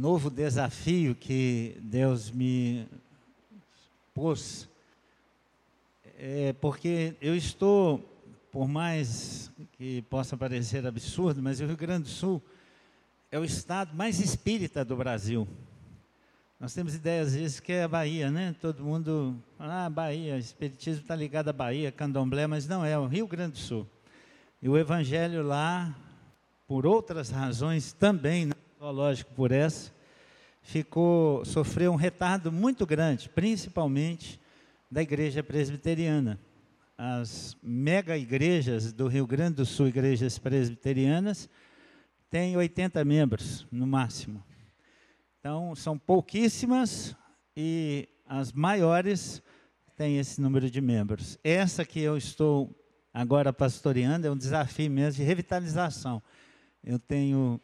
novo desafio que Deus me pôs, é porque eu estou, por mais que possa parecer absurdo, mas o Rio Grande do Sul é o estado mais espírita do Brasil. Nós temos ideia às vezes que é a Bahia, né? Todo mundo fala, ah, Bahia, espiritismo está ligado à Bahia, candomblé, mas não é, é o Rio Grande do Sul. E o evangelho lá, por outras razões também, né? Lógico por essa, ficou, sofreu um retardo muito grande, principalmente da igreja presbiteriana. As mega igrejas do Rio Grande do Sul, igrejas presbiterianas, têm 80 membros no máximo. Então, são pouquíssimas e as maiores têm esse número de membros. Essa que eu estou agora pastoreando é um desafio mesmo de revitalização. Eu tenho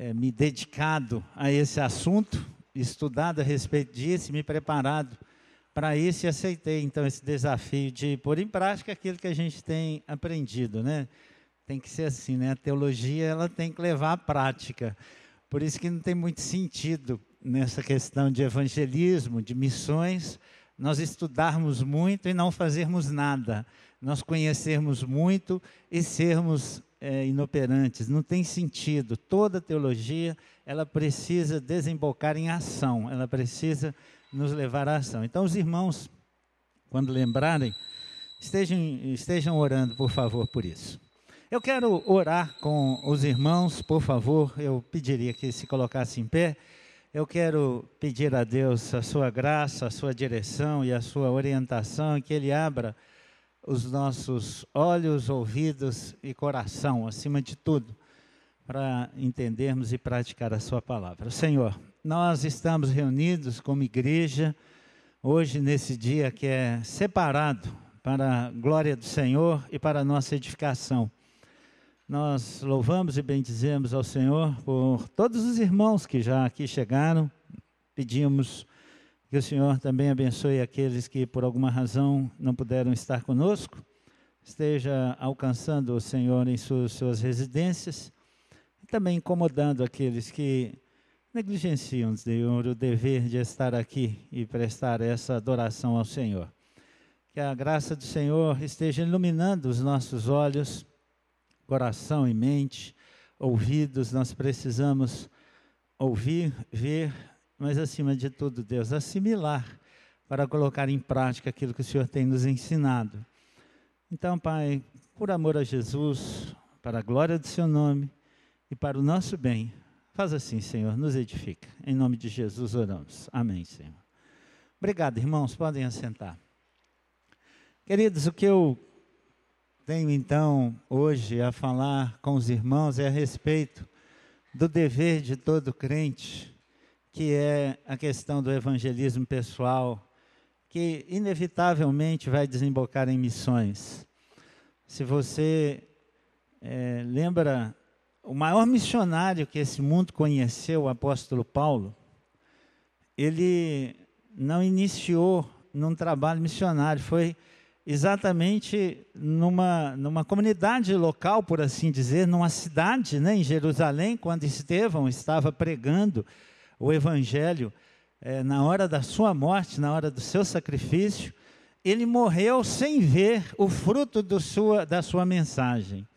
é, me dedicado a esse assunto, estudado a respeito disso, me preparado para isso e aceitei então esse desafio de pôr em prática aquilo que a gente tem aprendido, né? Tem que ser assim, né? A teologia ela tem que levar à prática. Por isso que não tem muito sentido nessa questão de evangelismo, de missões, nós estudarmos muito e não fazermos nada, nós conhecermos muito e sermos é, inoperantes, não tem sentido. Toda teologia, ela precisa desembocar em ação, ela precisa nos levar à ação. Então, os irmãos, quando lembrarem, estejam, estejam orando, por favor, por isso. Eu quero orar com os irmãos, por favor, eu pediria que se colocasse em pé. Eu quero pedir a Deus a sua graça, a sua direção e a sua orientação, que Ele abra os nossos olhos, ouvidos e coração, acima de tudo, para entendermos e praticar a Sua palavra. Senhor, nós estamos reunidos como igreja, hoje, nesse dia que é separado para a glória do Senhor e para a nossa edificação. Nós louvamos e bendizemos ao Senhor por todos os irmãos que já aqui chegaram, pedimos que o Senhor também abençoe aqueles que por alguma razão não puderam estar conosco, esteja alcançando o Senhor em suas, suas residências e também incomodando aqueles que negligenciam, Senhor, o dever de estar aqui e prestar essa adoração ao Senhor. Que a graça do Senhor esteja iluminando os nossos olhos, coração e mente, ouvidos, nós precisamos ouvir, ver mas acima de tudo, Deus, assimilar para colocar em prática aquilo que o Senhor tem nos ensinado. Então, Pai, por amor a Jesus, para a glória do Seu nome e para o nosso bem, faz assim, Senhor, nos edifica. Em nome de Jesus oramos. Amém, Senhor. Obrigado, irmãos, podem assentar. Queridos, o que eu tenho então hoje a falar com os irmãos é a respeito do dever de todo crente que é a questão do evangelismo pessoal, que inevitavelmente vai desembocar em missões. Se você é, lembra, o maior missionário que esse mundo conheceu, o apóstolo Paulo, ele não iniciou num trabalho missionário, foi exatamente numa, numa comunidade local, por assim dizer, numa cidade, né, em Jerusalém, quando Estevão estava pregando o Evangelho, é, na hora da sua morte, na hora do seu sacrifício, ele morreu sem ver o fruto sua, da sua mensagem.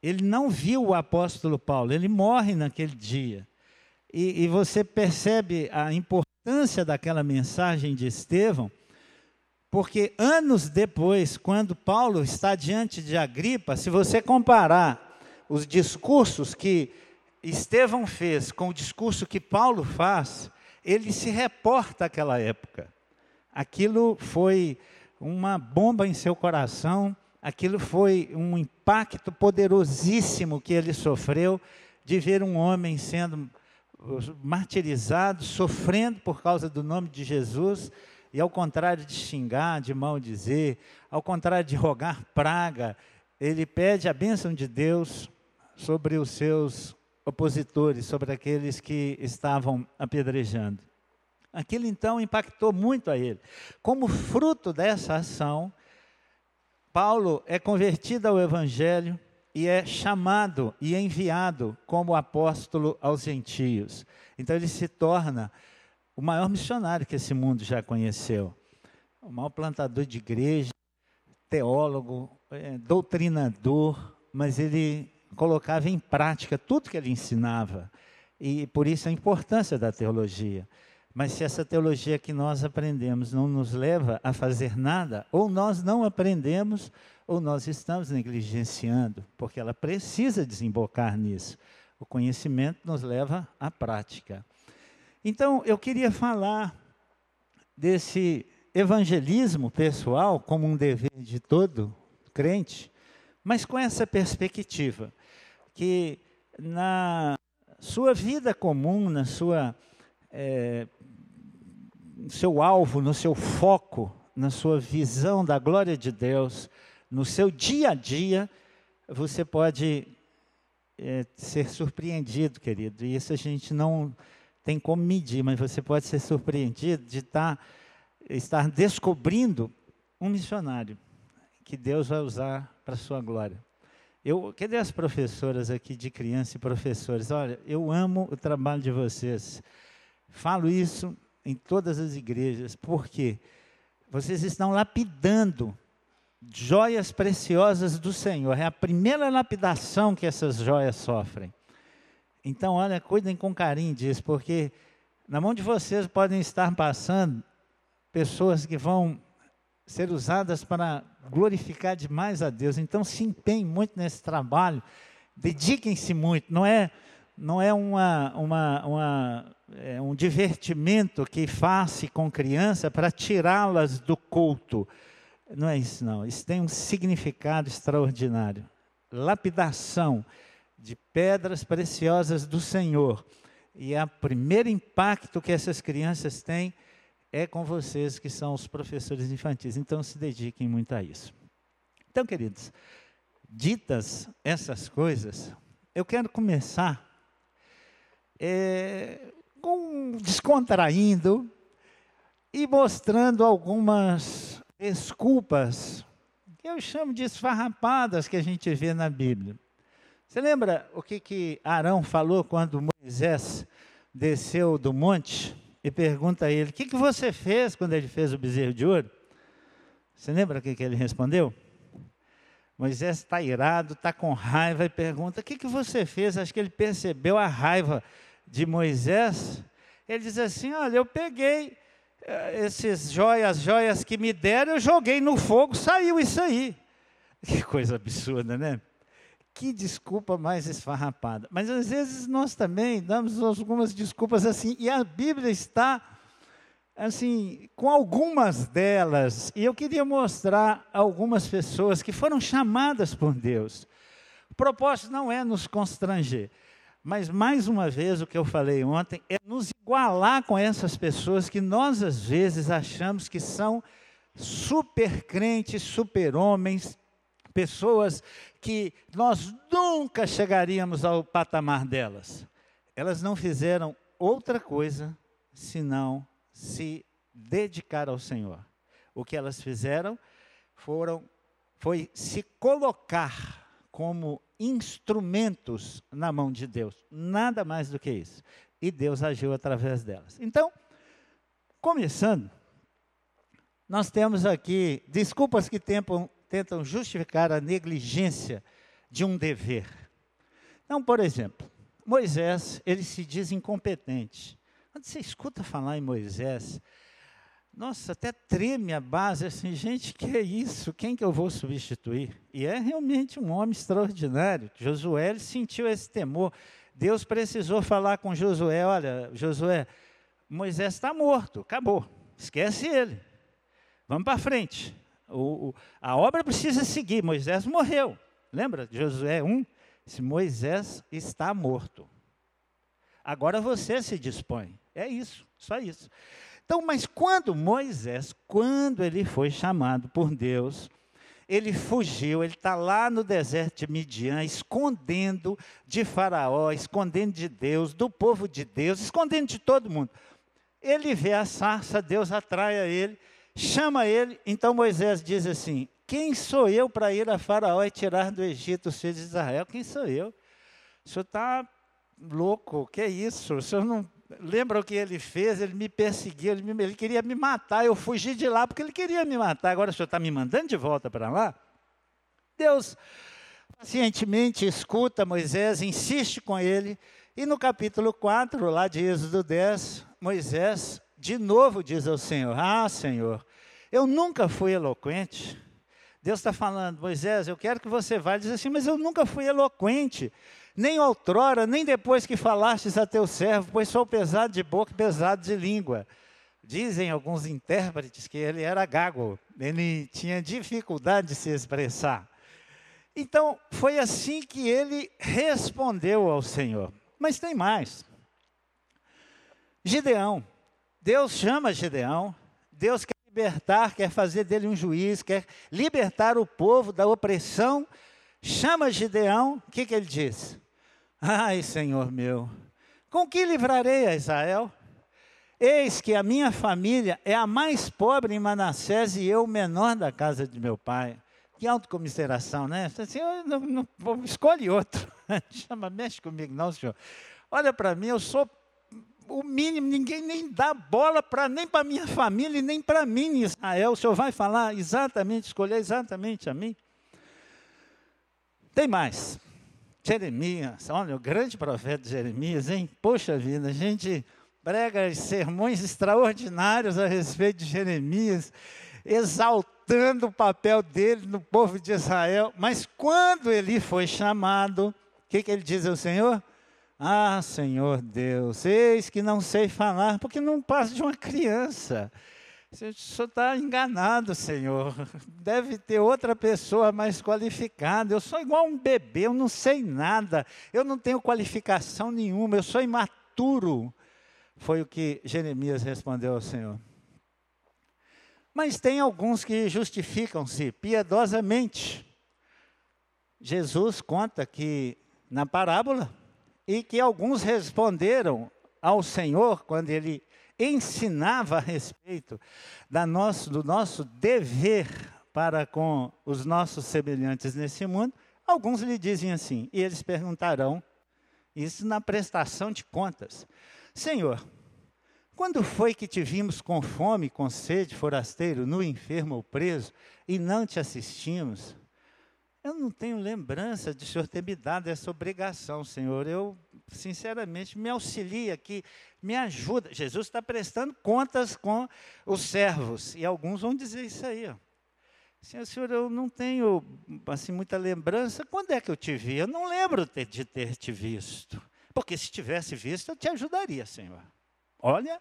Ele não viu o apóstolo Paulo, ele morre naquele dia. E, e você percebe a importância daquela mensagem de Estevão, porque anos depois, quando Paulo está diante de Agripa, se você comparar os discursos que Estevão fez com o discurso que Paulo faz, ele se reporta àquela época. Aquilo foi uma bomba em seu coração, aquilo foi um impacto poderosíssimo que ele sofreu de ver um homem sendo martirizado, sofrendo por causa do nome de Jesus, e ao contrário de xingar, de maldizer, ao contrário de rogar praga, ele pede a bênção de Deus sobre os seus opositores, sobre aqueles que estavam apedrejando. Aquilo então impactou muito a ele. Como fruto dessa ação, Paulo é convertido ao Evangelho e é chamado e enviado como apóstolo aos gentios. Então ele se torna o maior missionário que esse mundo já conheceu, o maior plantador de igreja, teólogo, é, doutrinador, mas ele colocava em prática tudo que ele ensinava. E por isso a importância da teologia. Mas se essa teologia que nós aprendemos não nos leva a fazer nada, ou nós não aprendemos, ou nós estamos negligenciando, porque ela precisa desembocar nisso. O conhecimento nos leva à prática. Então, eu queria falar desse evangelismo pessoal como um dever de todo crente, mas com essa perspectiva, que na sua vida comum, na sua é, seu alvo, no seu foco, na sua visão da glória de Deus, no seu dia a dia, você pode é, ser surpreendido, querido. E isso a gente não tem como medir, mas você pode ser surpreendido de tá, estar descobrindo um missionário que Deus vai usar para a sua glória. Eu, cadê as professoras aqui de criança e professores? Olha, eu amo o trabalho de vocês. Falo isso em todas as igrejas, porque vocês estão lapidando joias preciosas do Senhor. É a primeira lapidação que essas joias sofrem. Então, olha, cuidem com carinho disso, porque na mão de vocês podem estar passando pessoas que vão ser usadas para glorificar demais a Deus. Então, se empenhem muito nesse trabalho, dediquem-se muito. Não é, não é uma, uma, uma é um divertimento que faça com criança para tirá-las do culto. Não é isso, não. Isso tem um significado extraordinário. Lapidação de pedras preciosas do Senhor. E o primeiro impacto que essas crianças têm é com vocês, que são os professores infantis. Então, se dediquem muito a isso. Então, queridos, ditas essas coisas, eu quero começar é, com, descontraindo e mostrando algumas desculpas, que eu chamo de esfarrapadas que a gente vê na Bíblia. Você lembra o que, que Arão falou quando Moisés desceu do monte e pergunta a ele: O que, que você fez quando ele fez o bezerro de ouro? Você lembra o que, que ele respondeu? Moisés está irado, está com raiva e pergunta: O que, que você fez? Acho que ele percebeu a raiva de Moisés, ele diz assim: Olha, eu peguei eh, esses joias, joias que me deram, eu joguei no fogo, saiu isso aí. Que coisa absurda, né? Que desculpa mais esfarrapada. Mas às vezes nós também damos algumas desculpas assim, e a Bíblia está assim, com algumas delas, e eu queria mostrar algumas pessoas que foram chamadas por Deus. O propósito não é nos constranger, mas, mais uma vez, o que eu falei ontem é nos igualar com essas pessoas que nós, às vezes, achamos que são super crentes, super homens, pessoas que nós nunca chegaríamos ao patamar delas. Elas não fizeram outra coisa senão se dedicar ao Senhor. O que elas fizeram foram foi se colocar como instrumentos na mão de Deus, nada mais do que isso. E Deus agiu através delas. Então, começando, nós temos aqui desculpas que tentam, tentam justificar a negligência de um dever. Então, por exemplo, Moisés, ele se diz incompetente. Quando você escuta falar em Moisés, nossa, até treme a base, assim, gente, que é isso? Quem que eu vou substituir? E é realmente um homem extraordinário. Josué sentiu esse temor. Deus precisou falar com Josué: olha, Josué, Moisés está morto, acabou, esquece ele. Vamos para frente. O, o, a obra precisa seguir. Moisés morreu. Lembra? Josué 1? Se Moisés está morto. Agora você se dispõe. É isso, só isso. Então, mas quando Moisés, quando ele foi chamado por Deus, ele fugiu, ele está lá no deserto de Midian, escondendo de Faraó, escondendo de Deus, do povo de Deus, escondendo de todo mundo. Ele vê a sarça, Deus atrai a ele, chama ele, então Moisés diz assim: O quem sou eu para ir a Faraó e tirar do Egito os filhos de Israel? Quem sou eu? O senhor está louco, que é isso? O senhor não lembra o que ele fez? Ele me perseguiu, ele, me, ele queria me matar. Eu fugi de lá porque ele queria me matar. Agora o senhor está me mandando de volta para lá? Deus pacientemente escuta Moisés, insiste com ele, e no capítulo 4, lá de Êxodo 10, Moisés de novo diz ao Senhor: Ah, Senhor, eu nunca fui eloquente. Deus está falando, Moisés, eu quero que você vá. Diz assim, mas eu nunca fui eloquente, nem outrora, nem depois que falastes a teu servo, pois sou pesado de boca e pesado de língua. Dizem alguns intérpretes que ele era gago, ele tinha dificuldade de se expressar. Então, foi assim que ele respondeu ao Senhor. Mas tem mais. Gideão. Deus chama Gideão. Deus quer libertar, quer fazer dele um juiz, quer libertar o povo da opressão. Chama Gideão. O que, que ele diz? Ai, Senhor meu, com que livrarei a Israel? Eis que a minha família é a mais pobre em Manassés e eu o menor da casa de meu pai. Que autocomiseração, né? Assim, não, não, escolhe outro. Chama, mexe comigo, não, senhor. Olha para mim, eu sou o mínimo, ninguém nem dá bola para nem para minha família e nem para mim, Israel. O senhor vai falar exatamente, escolher exatamente a mim? Tem mais. Jeremias, olha, o grande profeta Jeremias, hein? Poxa vida, a gente prega sermões extraordinários a respeito de Jeremias, exaltando o papel dele no povo de Israel. Mas quando ele foi chamado, o que, que ele diz ao Senhor? Ah, Senhor Deus, eis que não sei falar, porque não passa de uma criança. O senhor está enganado, Senhor. Deve ter outra pessoa mais qualificada. Eu sou igual um bebê, eu não sei nada. Eu não tenho qualificação nenhuma, eu sou imaturo. Foi o que Jeremias respondeu ao Senhor. Mas tem alguns que justificam-se piedosamente. Jesus conta que na parábola e que alguns responderam ao Senhor quando ele ensinava a respeito da nosso, do nosso dever para com os nossos semelhantes nesse mundo. Alguns lhe dizem assim, e eles perguntarão, isso na prestação de contas: Senhor, quando foi que te vimos com fome, com sede, forasteiro, nu, enfermo ou preso, e não te assistimos? Eu não tenho lembrança de o Senhor ter me dado essa obrigação, Senhor. Eu, sinceramente, me auxilia aqui, me ajuda. Jesus está prestando contas com os servos, e alguns vão dizer isso aí. Ó. Senhor, senhor, eu não tenho assim, muita lembrança. Quando é que eu te vi? Eu não lembro de ter te visto. Porque se tivesse visto, eu te ajudaria, Senhor. Olha,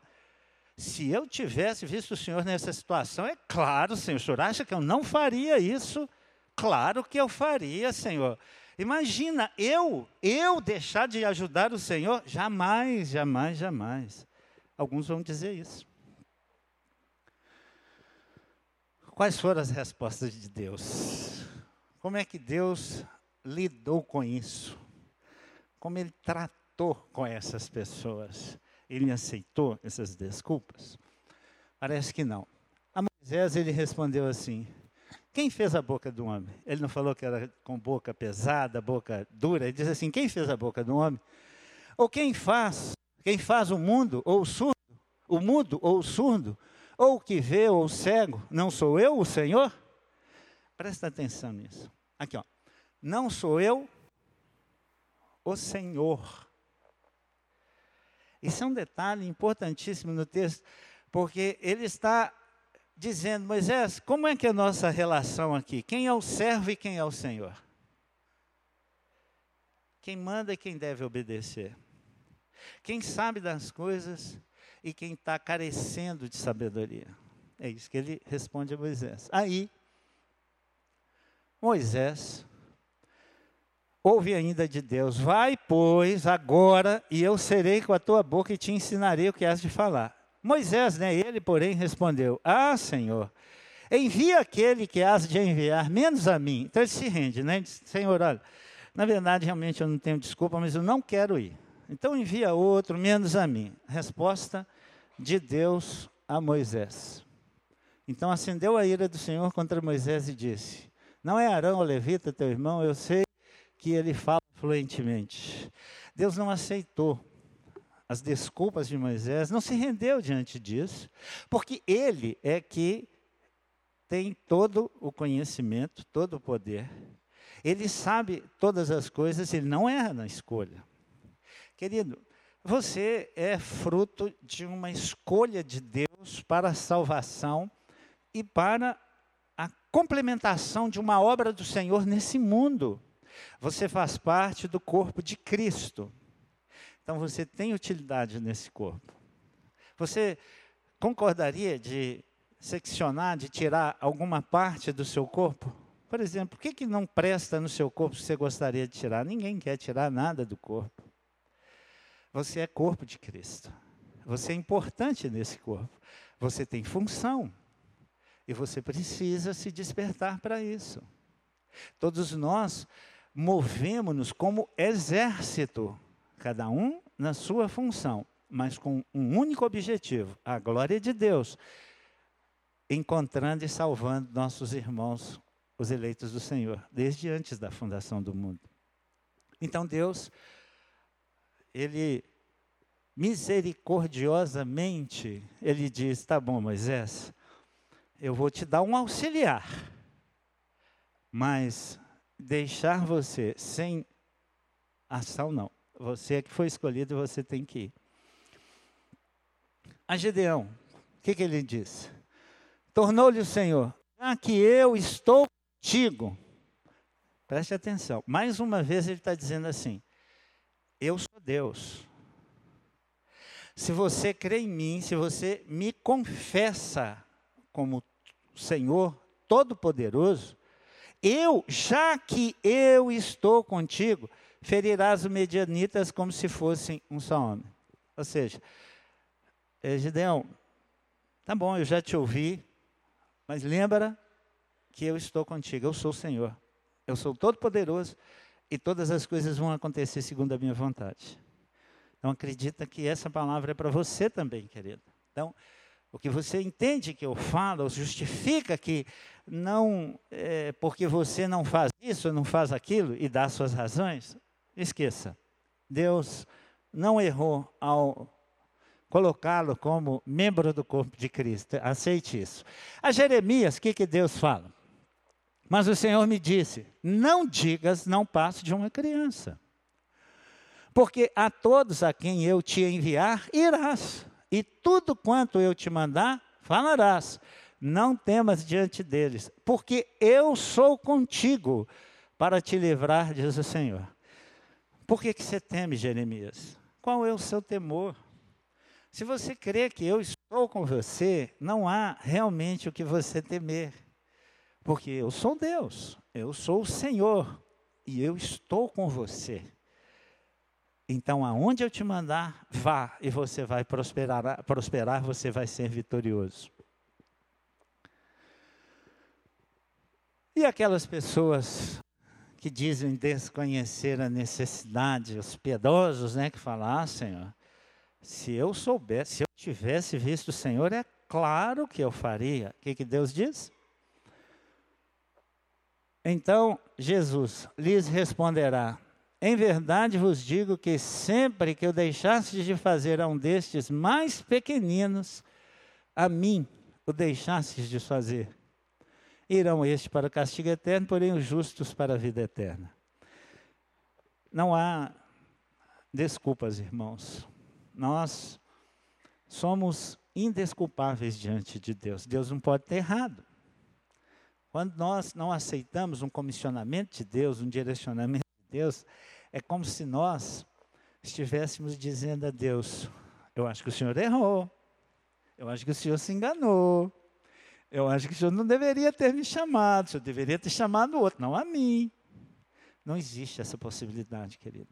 se eu tivesse visto o Senhor nessa situação, é claro, Senhor, o Senhor acha que eu não faria isso? Claro que eu faria, Senhor. Imagina, eu, eu deixar de ajudar o Senhor? Jamais, jamais, jamais. Alguns vão dizer isso. Quais foram as respostas de Deus? Como é que Deus lidou com isso? Como ele tratou com essas pessoas? Ele aceitou essas desculpas? Parece que não. A Moisés ele respondeu assim: quem fez a boca do homem? Ele não falou que era com boca pesada, boca dura. Ele diz assim: quem fez a boca do homem? Ou quem faz? Quem faz o mundo ou o surdo? O mudo ou o surdo? Ou o que vê ou o cego? Não sou eu o Senhor? Presta atenção nisso. Aqui, ó. Não sou eu o Senhor. Isso é um detalhe importantíssimo no texto, porque ele está dizendo: Moisés, como é que é a nossa relação aqui? Quem é o servo e quem é o Senhor? Quem manda e quem deve obedecer? Quem sabe das coisas e quem está carecendo de sabedoria? É isso que ele responde a Moisés. Aí, Moisés ouve ainda de Deus: Vai, pois, agora, e eu serei com a tua boca e te ensinarei o que has de falar. Moisés, né, ele, porém, respondeu: Ah, Senhor, envia aquele que has de enviar, menos a mim. Então ele se rende, né? Diz, Senhor, olha, na verdade, realmente eu não tenho desculpa, mas eu não quero ir. Então envia outro, menos a mim. Resposta de Deus a Moisés. Então acendeu a ira do Senhor contra Moisés e disse: Não é Arão o levita, teu irmão? Eu sei que ele fala fluentemente. Deus não aceitou as desculpas de Moisés, não se rendeu diante disso, porque ele é que tem todo o conhecimento, todo o poder. Ele sabe todas as coisas, ele não erra na escolha. Querido, você é fruto de uma escolha de Deus para a salvação e para a complementação de uma obra do Senhor nesse mundo. Você faz parte do corpo de Cristo. Então você tem utilidade nesse corpo. Você concordaria de seccionar, de tirar alguma parte do seu corpo? Por exemplo, o que, que não presta no seu corpo que você gostaria de tirar? Ninguém quer tirar nada do corpo. Você é corpo de Cristo. Você é importante nesse corpo. Você tem função. E você precisa se despertar para isso. Todos nós movemos-nos como exército, cada um na sua função, mas com um único objetivo: a glória de Deus, encontrando e salvando nossos irmãos, os eleitos do Senhor, desde antes da fundação do mundo. Então Deus, Ele misericordiosamente, Ele diz: tá bom, Moisés, eu vou te dar um auxiliar, mas deixar você sem ação, não. Você é que foi escolhido, você tem que ir. A Gedeão, o que, que ele disse? Tornou-lhe o Senhor, já que eu estou contigo. Preste atenção. Mais uma vez ele está dizendo assim: Eu sou Deus. Se você crê em mim, se você me confessa como Senhor Todo-Poderoso, eu, já que eu estou contigo, ferirás os medianitas como se fossem um só homem. Ou seja, é, Gideão, tá bom, eu já te ouvi, mas lembra que eu estou contigo, eu sou o Senhor. Eu sou todo-poderoso e todas as coisas vão acontecer segundo a minha vontade. Então acredita que essa palavra é para você também, querido. Então, o que você entende que eu falo justifica que não é, porque você não faz isso, não faz aquilo e dá suas razões. Esqueça. Deus não errou ao colocá-lo como membro do corpo de Cristo. Aceite isso. A Jeremias, o que, que Deus fala? Mas o Senhor me disse: não digas, não passe de uma criança. Porque a todos a quem eu te enviar, irás e tudo quanto eu te mandar, falarás. Não temas diante deles, porque eu sou contigo para te livrar, diz o Senhor. Por que, que você teme, Jeremias? Qual é o seu temor? Se você crê que eu estou com você, não há realmente o que você temer. Porque eu sou Deus, eu sou o Senhor e eu estou com você. Então, aonde eu te mandar, vá e você vai prosperar, prosperar você vai ser vitorioso. E aquelas pessoas que dizem desconhecer a necessidade, os piedosos, né, que falam, ah, Senhor, se eu soubesse, se eu tivesse visto o Senhor, é claro que eu faria. O que, que Deus diz? Então, Jesus lhes responderá: em verdade vos digo que sempre que eu deixasse de fazer a um destes mais pequeninos, a mim o deixasses de fazer. Irão estes para o castigo eterno, porém os justos para a vida eterna. Não há desculpas, irmãos. Nós somos indesculpáveis diante de Deus. Deus não pode ter errado. Quando nós não aceitamos um comissionamento de Deus, um direcionamento de Deus, é como se nós estivéssemos dizendo a Deus: Eu acho que o senhor errou. Eu acho que o senhor se enganou. Eu acho que o senhor não deveria ter me chamado. O senhor deveria ter chamado o outro, não a mim. Não existe essa possibilidade, querido.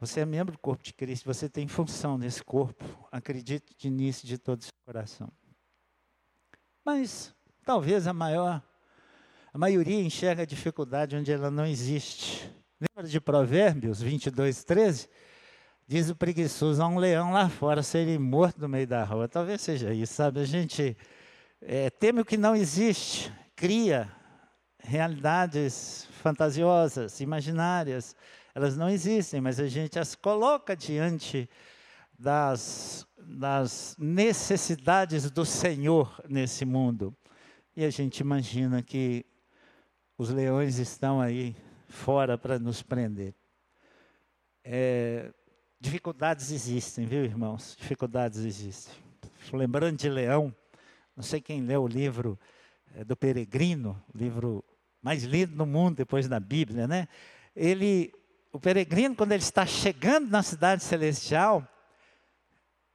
Você é membro do corpo de Cristo, você tem função nesse corpo. Acredite nisso de todo o seu coração. Mas talvez a maior, a maioria enxerga a dificuldade onde ela não existe. Lembra de Provérbios 22, 13? Diz o preguiçoso, há um leão lá fora, seria morto no meio da rua. Talvez seja isso, sabe? A gente é, teme o que não existe, cria realidades fantasiosas, imaginárias. Elas não existem, mas a gente as coloca diante das, das necessidades do Senhor nesse mundo. E a gente imagina que os leões estão aí fora para nos prender. É, dificuldades existem, viu, irmãos? Dificuldades existem. Lembrando de leão, não sei quem leu o livro é, do Peregrino, livro mais lido no mundo depois da Bíblia, né? Ele, o peregrino, quando ele está chegando na cidade celestial,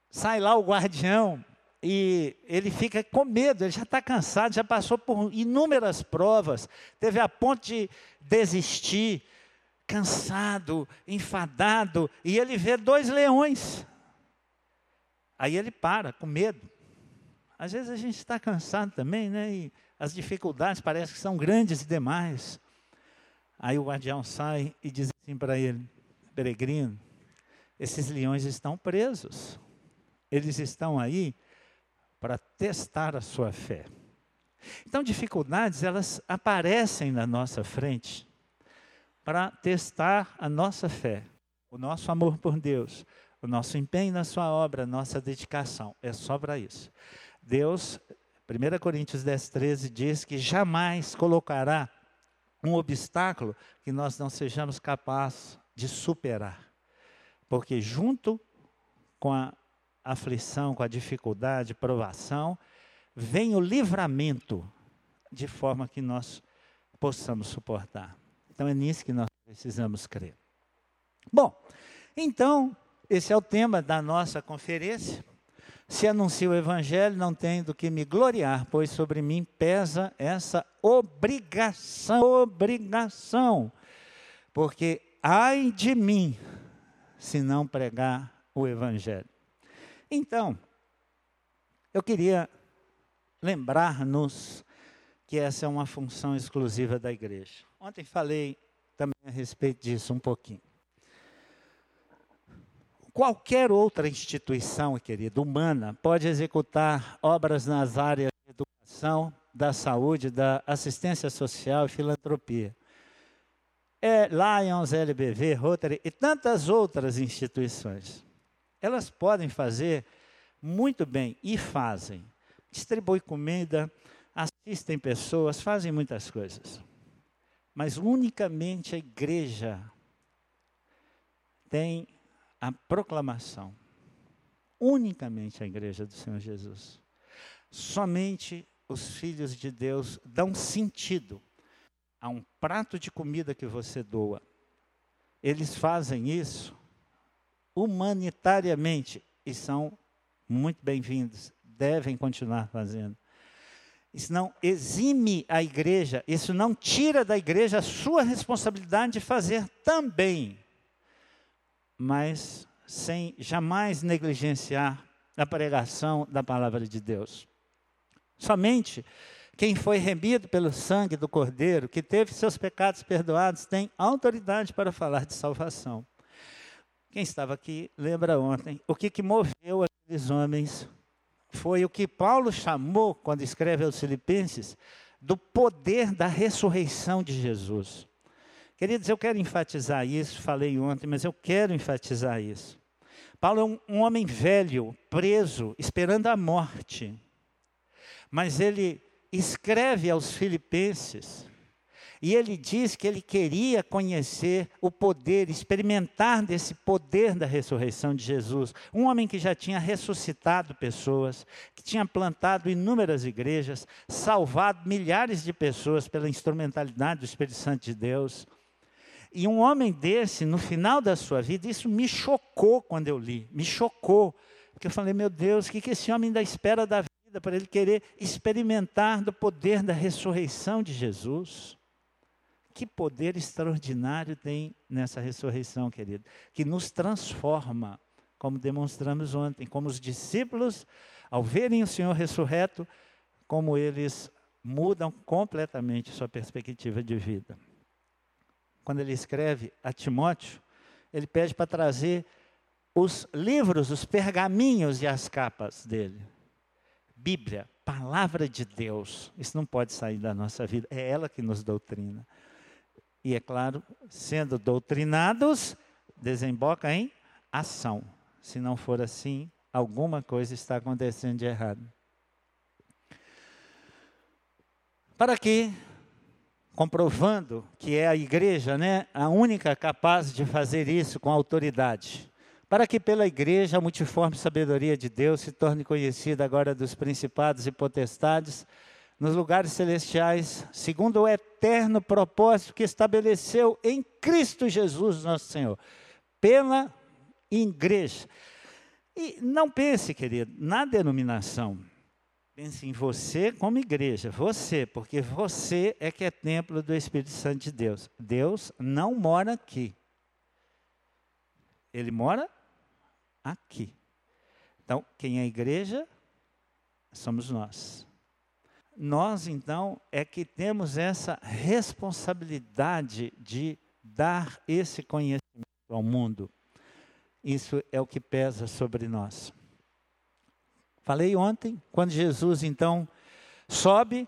sai lá o guardião e ele fica com medo, ele já está cansado, já passou por inúmeras provas, teve a ponto de desistir, cansado, enfadado, e ele vê dois leões. Aí ele para, com medo. Às vezes a gente está cansado também, né? E as dificuldades parecem que são grandes demais. Aí o guardião sai e diz assim para ele: Peregrino, esses leões estão presos. Eles estão aí para testar a sua fé. Então, dificuldades, elas aparecem na nossa frente para testar a nossa fé, o nosso amor por Deus, o nosso empenho na sua obra, a nossa dedicação. É só para isso. Deus, 1 Coríntios 10, 13 diz que jamais colocará um obstáculo que nós não sejamos capazes de superar. Porque junto com a aflição, com a dificuldade, provação, vem o livramento, de forma que nós possamos suportar. Então é nisso que nós precisamos crer. Bom, então, esse é o tema da nossa conferência. Se anuncio o evangelho, não tenho do que me gloriar, pois sobre mim pesa essa obrigação, obrigação. Porque ai de mim se não pregar o evangelho. Então, eu queria lembrar-nos que essa é uma função exclusiva da igreja. Ontem falei também a respeito disso um pouquinho. Qualquer outra instituição, querido, humana, pode executar obras nas áreas de educação, da saúde, da assistência social e filantropia. É Lions, LBV, Rotary e tantas outras instituições. Elas podem fazer muito bem e fazem. Distribuem comida, assistem pessoas, fazem muitas coisas. Mas unicamente a igreja tem a proclamação. Unicamente a igreja do Senhor Jesus. Somente os filhos de Deus dão sentido a um prato de comida que você doa. Eles fazem isso humanitariamente e são muito bem-vindos, devem continuar fazendo. Isso não exime a igreja, isso não tira da igreja a sua responsabilidade de fazer também, mas sem jamais negligenciar a pregação da palavra de Deus. Somente quem foi remido pelo sangue do Cordeiro, que teve seus pecados perdoados, tem autoridade para falar de salvação. Quem estava aqui lembra ontem o que, que moveu aqueles homens foi o que Paulo chamou, quando escreve aos Filipenses, do poder da ressurreição de Jesus. Queridos, eu quero enfatizar isso, falei ontem, mas eu quero enfatizar isso. Paulo é um, um homem velho, preso, esperando a morte. Mas ele escreve aos Filipenses e ele diz que ele queria conhecer o poder, experimentar desse poder da ressurreição de Jesus. Um homem que já tinha ressuscitado pessoas, que tinha plantado inúmeras igrejas, salvado milhares de pessoas pela instrumentalidade do Espírito Santo de Deus. E um homem desse, no final da sua vida, isso me chocou quando eu li, me chocou. Porque eu falei, meu Deus, o que, que esse homem ainda espera da vida para ele querer experimentar do poder da ressurreição de Jesus? Que poder extraordinário tem nessa ressurreição, querido, que nos transforma, como demonstramos ontem, como os discípulos, ao verem o Senhor ressurreto, como eles mudam completamente sua perspectiva de vida. Quando ele escreve a Timóteo, ele pede para trazer os livros, os pergaminhos e as capas dele. Bíblia, palavra de Deus. Isso não pode sair da nossa vida, é ela que nos doutrina. E é claro, sendo doutrinados, desemboca em ação. Se não for assim, alguma coisa está acontecendo de errado. Para que, comprovando que é a igreja, né, a única capaz de fazer isso com autoridade, para que pela igreja a multiforme sabedoria de Deus se torne conhecida agora dos principados e potestades nos lugares celestiais, segundo o eterno propósito que estabeleceu em Cristo Jesus, nosso Senhor, pela igreja. E não pense, querido, na denominação. Pense em você como igreja, você, porque você é que é templo do Espírito Santo de Deus. Deus não mora aqui. Ele mora aqui. Então, quem é igreja? Somos nós. Nós, então, é que temos essa responsabilidade de dar esse conhecimento ao mundo. Isso é o que pesa sobre nós. Falei ontem, quando Jesus então sobe,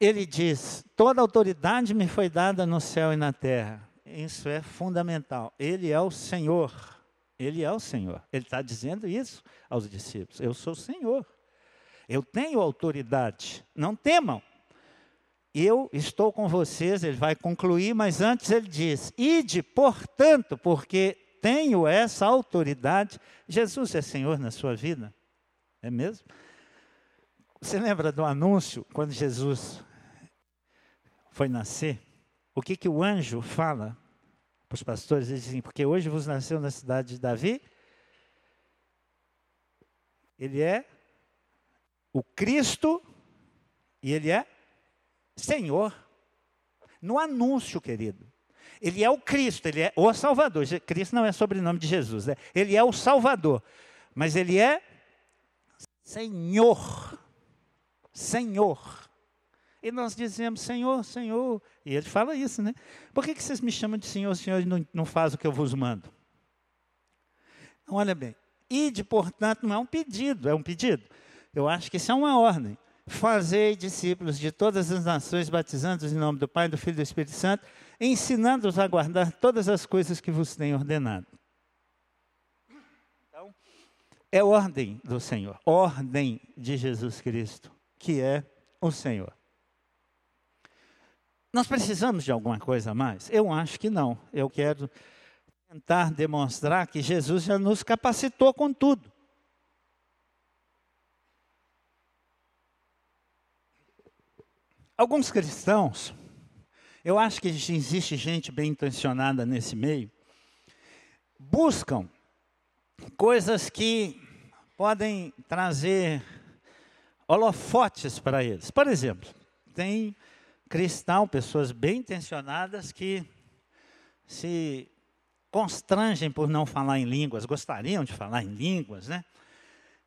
ele diz: Toda autoridade me foi dada no céu e na terra. Isso é fundamental. Ele é o Senhor. Ele é o Senhor. Ele está dizendo isso aos discípulos: Eu sou o Senhor. Eu tenho autoridade. Não temam. Eu estou com vocês, ele vai concluir, mas antes ele diz: Ide, portanto, porque tenho essa autoridade. Jesus é Senhor na sua vida? É mesmo? Você lembra do anúncio quando Jesus foi nascer? O que, que o anjo fala para os pastores? Ele diz assim, porque hoje vos nasceu na cidade de Davi. Ele é o Cristo e ele é Senhor. No anúncio, querido. Ele é o Cristo, ele é o Salvador. Cristo não é sobrenome de Jesus, né? ele é o Salvador. Mas ele é Senhor. Senhor. E nós dizemos, Senhor, Senhor. E ele fala isso, né? Por que, que vocês me chamam de Senhor, Senhor, e não, não faz o que eu vos mando? Olha bem. Ide, portanto, não é um pedido, é um pedido. Eu acho que isso é uma ordem. Fazei discípulos de todas as nações, batizando-os em nome do Pai, do Filho e do Espírito Santo, ensinando-os a guardar todas as coisas que vos tenho ordenado. Então, é ordem do Senhor, ordem de Jesus Cristo, que é o Senhor. Nós precisamos de alguma coisa a mais? Eu acho que não. Eu quero tentar demonstrar que Jesus já nos capacitou com tudo. Alguns cristãos eu acho que existe gente bem intencionada nesse meio. Buscam coisas que podem trazer holofotes para eles. Por exemplo, tem cristão, pessoas bem intencionadas que se constrangem por não falar em línguas, gostariam de falar em línguas, né?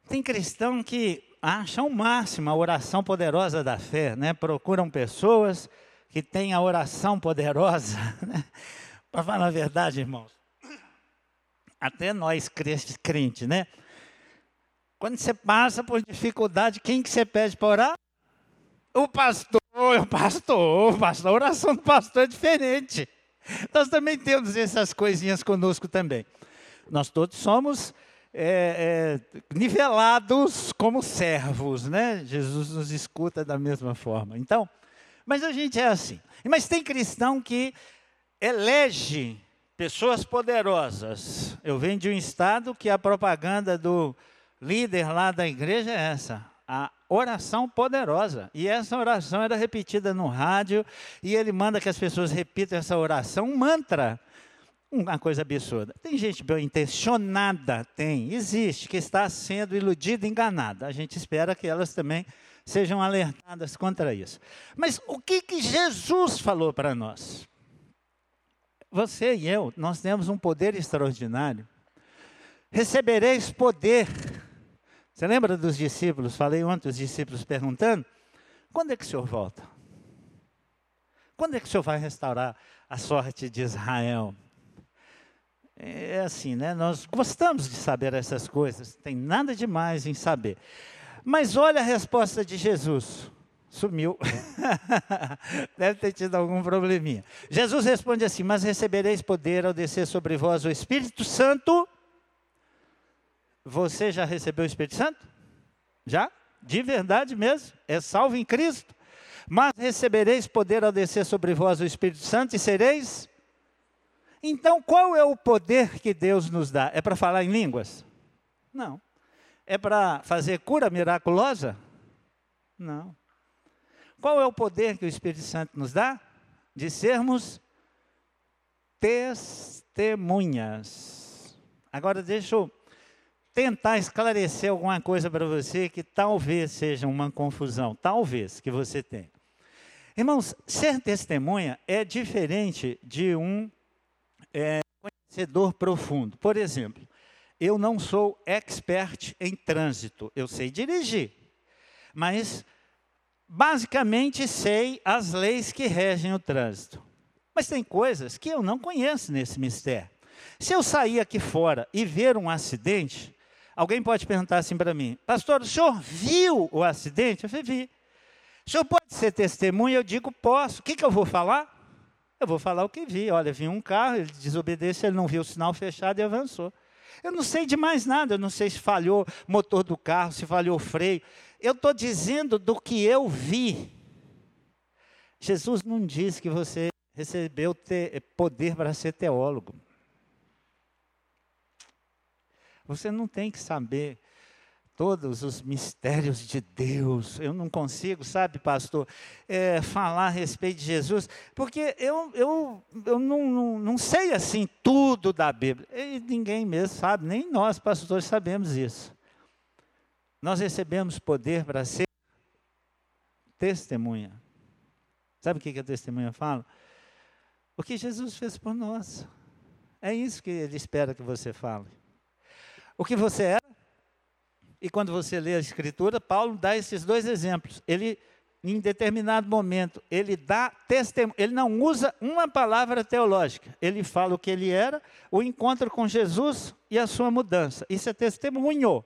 Tem cristão que acham o máximo a oração poderosa da fé, né? Procuram pessoas que tem a oração poderosa. Né? Para falar a verdade, irmãos, até nós crentes, crente, né? Quando você passa por dificuldade, quem que você pede para orar? O pastor, o pastor, o pastor. A oração do pastor é diferente. Nós também temos essas coisinhas conosco também. Nós todos somos é, é, nivelados como servos, né? Jesus nos escuta da mesma forma. Então, mas a gente é assim. Mas tem cristão que elege pessoas poderosas. Eu venho de um estado que a propaganda do líder lá da igreja é essa. A oração poderosa. E essa oração era repetida no rádio, e ele manda que as pessoas repitam essa oração, um mantra. Uma coisa absurda. Tem gente bem intencionada, tem, existe, que está sendo iludida, enganada. A gente espera que elas também sejam alertadas contra isso. Mas o que, que Jesus falou para nós? Você e eu, nós temos um poder extraordinário. Recebereis poder. Você lembra dos discípulos? Falei ontem, os discípulos perguntando: quando é que o senhor volta? Quando é que o senhor vai restaurar a sorte de Israel? É assim, né? Nós gostamos de saber essas coisas, tem nada demais em saber. Mas olha a resposta de Jesus. Sumiu. Deve ter tido algum probleminha. Jesus responde assim: Mas recebereis poder ao descer sobre vós o Espírito Santo. Você já recebeu o Espírito Santo? Já? De verdade mesmo? É salvo em Cristo? Mas recebereis poder ao descer sobre vós o Espírito Santo e sereis. Então, qual é o poder que Deus nos dá? É para falar em línguas? Não. É para fazer cura miraculosa? Não. Qual é o poder que o Espírito Santo nos dá? De sermos testemunhas. Agora deixa eu tentar esclarecer alguma coisa para você que talvez seja uma confusão, talvez que você tenha. Irmãos, ser testemunha é diferente de um é, conhecedor profundo. Por exemplo, eu não sou expert em trânsito, eu sei dirigir, mas basicamente sei as leis que regem o trânsito. Mas tem coisas que eu não conheço nesse mistério. Se eu sair aqui fora e ver um acidente, alguém pode perguntar assim para mim: Pastor, o senhor viu o acidente? Eu falei: Vi. O senhor pode ser testemunha? Eu digo: Posso. O que, que eu vou falar? Eu vou falar o que vi. Olha, vi um carro, ele desobedeceu, ele não viu o sinal fechado e avançou. Eu não sei de mais nada, eu não sei se falhou o motor do carro, se falhou o freio. Eu estou dizendo do que eu vi. Jesus não diz que você recebeu poder para ser teólogo. Você não tem que saber todos os mistérios de Deus. Eu não consigo, sabe, pastor, é, falar a respeito de Jesus, porque eu, eu, eu não, não, não sei assim tudo da Bíblia. E ninguém mesmo sabe, nem nós, pastores, sabemos isso. Nós recebemos poder para ser testemunha. Sabe o que a testemunha fala? O que Jesus fez por nós. É isso que ele espera que você fale. O que você é e quando você lê a Escritura, Paulo dá esses dois exemplos. Ele, em determinado momento, ele dá testemunho, ele não usa uma palavra teológica. Ele fala o que ele era, o encontro com Jesus e a sua mudança. Isso é testemunho.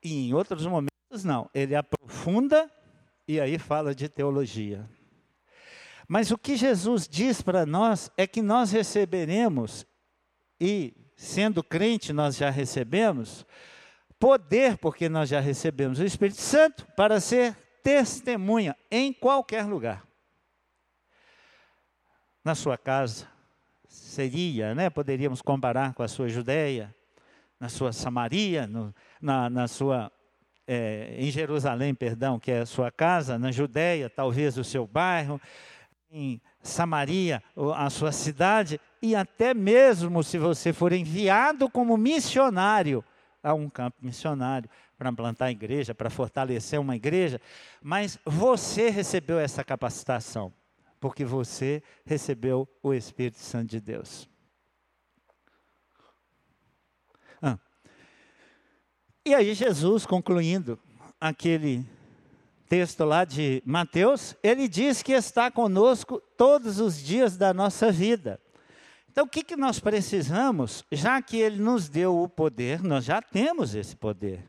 E em outros momentos, não. Ele aprofunda e aí fala de teologia. Mas o que Jesus diz para nós é que nós receberemos, e sendo crente nós já recebemos, poder, porque nós já recebemos o Espírito Santo, para ser testemunha em qualquer lugar. Na sua casa, seria, né? Poderíamos comparar com a sua Judéia, na sua Samaria, no, na, na sua é, em Jerusalém, perdão, que é a sua casa, na Judéia, talvez o seu bairro, em Samaria, a sua cidade, e até mesmo se você for enviado como missionário a um campo missionário, para plantar igreja, para fortalecer uma igreja, mas você recebeu essa capacitação, porque você recebeu o Espírito Santo de Deus. Ah. E aí, Jesus, concluindo aquele texto lá de Mateus, ele diz que está conosco todos os dias da nossa vida. Então, o que, que nós precisamos? Já que Ele nos deu o poder, nós já temos esse poder.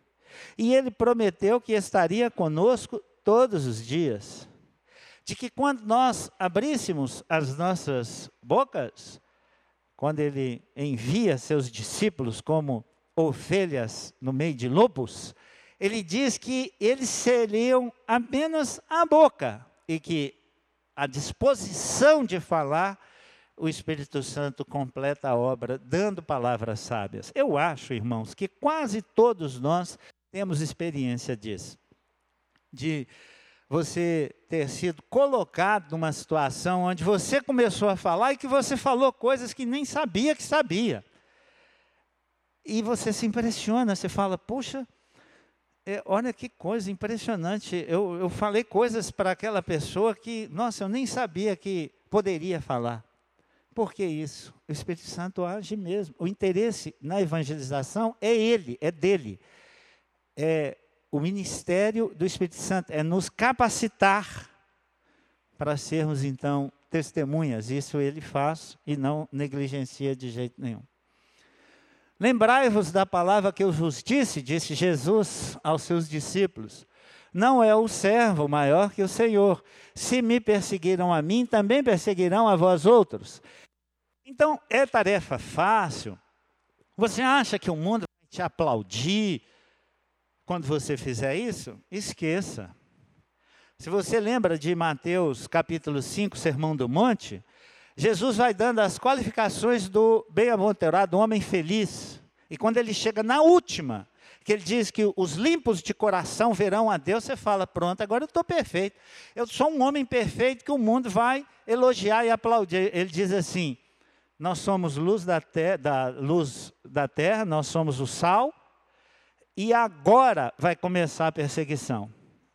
E Ele prometeu que estaria conosco todos os dias. De que quando nós abríssemos as nossas bocas, quando Ele envia seus discípulos como ovelhas no meio de lobos, Ele diz que eles seriam apenas a boca e que a disposição de falar o Espírito Santo completa a obra dando palavras sábias. Eu acho, irmãos, que quase todos nós temos experiência disso. De você ter sido colocado numa situação onde você começou a falar e que você falou coisas que nem sabia que sabia. E você se impressiona, você fala, puxa, é, olha que coisa impressionante. Eu, eu falei coisas para aquela pessoa que, nossa, eu nem sabia que poderia falar. Por que isso? O Espírito Santo age mesmo. O interesse na evangelização é ele, é dele. É o ministério do Espírito Santo é nos capacitar para sermos então testemunhas. Isso ele faz e não negligencia de jeito nenhum. Lembrai-vos da palavra que eu vos disse, disse Jesus aos seus discípulos. Não é o servo maior que o Senhor. Se me perseguiram a mim, também perseguirão a vós outros. Então, é tarefa fácil. Você acha que o mundo vai te aplaudir quando você fizer isso? Esqueça. Se você lembra de Mateus capítulo 5, Sermão do Monte, Jesus vai dando as qualificações do bem-aventurado homem feliz. E quando ele chega na última, que ele diz que os limpos de coração verão a Deus, você fala: pronto, agora eu estou perfeito. Eu sou um homem perfeito que o mundo vai elogiar e aplaudir. Ele diz assim: nós somos luz da, te da, luz da terra, nós somos o sal, e agora vai começar a perseguição.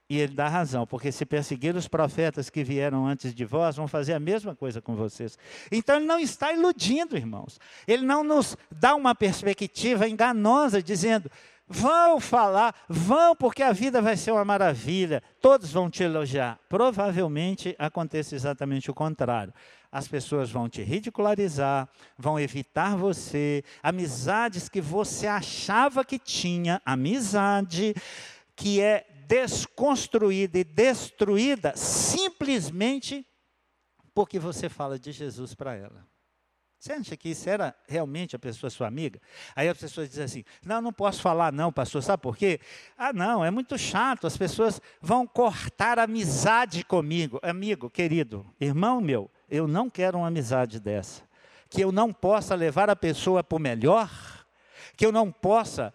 E ele dá razão, porque se perseguir os profetas que vieram antes de vós, vão fazer a mesma coisa com vocês. Então ele não está iludindo, irmãos. Ele não nos dá uma perspectiva enganosa, dizendo: vão falar, vão, porque a vida vai ser uma maravilha, todos vão te elogiar. Provavelmente aconteça exatamente o contrário. As pessoas vão te ridicularizar, vão evitar você, amizades que você achava que tinha, amizade que é desconstruída e destruída simplesmente porque você fala de Jesus para ela. Você acha que isso era realmente a pessoa sua amiga? Aí as pessoas dizem assim: não, não posso falar, não, pastor, sabe por quê? Ah, não, é muito chato, as pessoas vão cortar amizade comigo. Amigo, querido, irmão meu, eu não quero uma amizade dessa. Que eu não possa levar a pessoa para o melhor, que eu não possa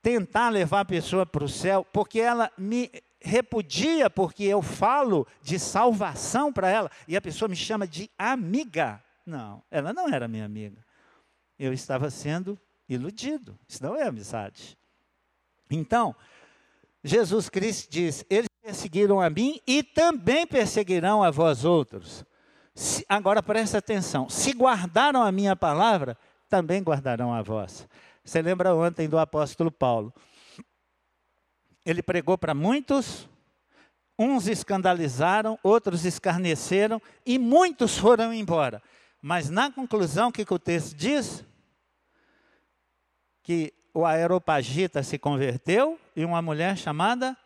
tentar levar a pessoa para o céu, porque ela me repudia, porque eu falo de salvação para ela, e a pessoa me chama de amiga. Não, ela não era minha amiga. Eu estava sendo iludido. Isso não é amizade. Então, Jesus Cristo diz: Eles perseguiram a mim e também perseguirão a vós outros. Se, agora presta atenção: se guardaram a minha palavra, também guardarão a vós. Você lembra ontem do apóstolo Paulo? Ele pregou para muitos, uns escandalizaram, outros escarneceram e muitos foram embora. Mas na conclusão, o que, que o texto diz? Que o Aeropagita se converteu e uma mulher chamada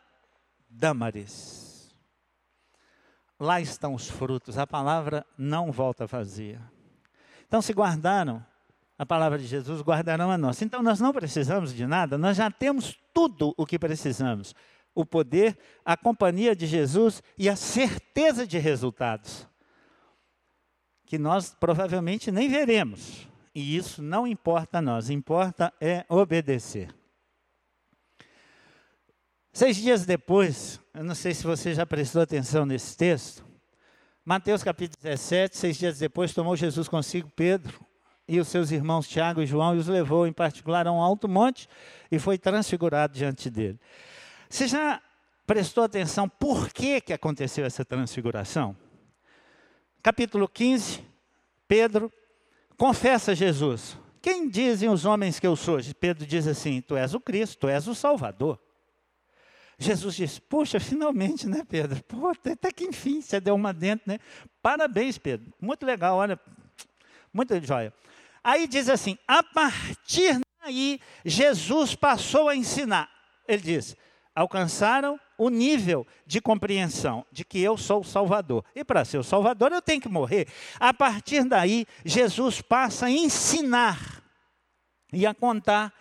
Damaris. Lá estão os frutos, a palavra não volta vazia. Então se guardaram a palavra de Jesus, guardarão a nossa. Então nós não precisamos de nada, nós já temos tudo o que precisamos: o poder, a companhia de Jesus e a certeza de resultados. Que nós provavelmente nem veremos. E isso não importa a nós, importa é obedecer. Seis dias depois, eu não sei se você já prestou atenção nesse texto, Mateus capítulo 17, seis dias depois, tomou Jesus consigo Pedro, e os seus irmãos Tiago e João e os levou em particular a um alto monte e foi transfigurado diante dele. Você já prestou atenção por que, que aconteceu essa transfiguração? Capítulo 15, Pedro confessa Jesus. Quem dizem os homens que eu sou? Pedro diz assim: Tu és o Cristo, tu és o Salvador. Jesus diz: Puxa, finalmente, né, Pedro? Pô, até que enfim você deu uma dentro, né? Parabéns, Pedro. Muito legal, olha, muito joia. Aí diz assim: a partir daí, Jesus passou a ensinar. Ele diz: alcançaram o nível de compreensão de que eu sou o Salvador. E para ser o Salvador eu tenho que morrer. A partir daí, Jesus passa a ensinar e a contar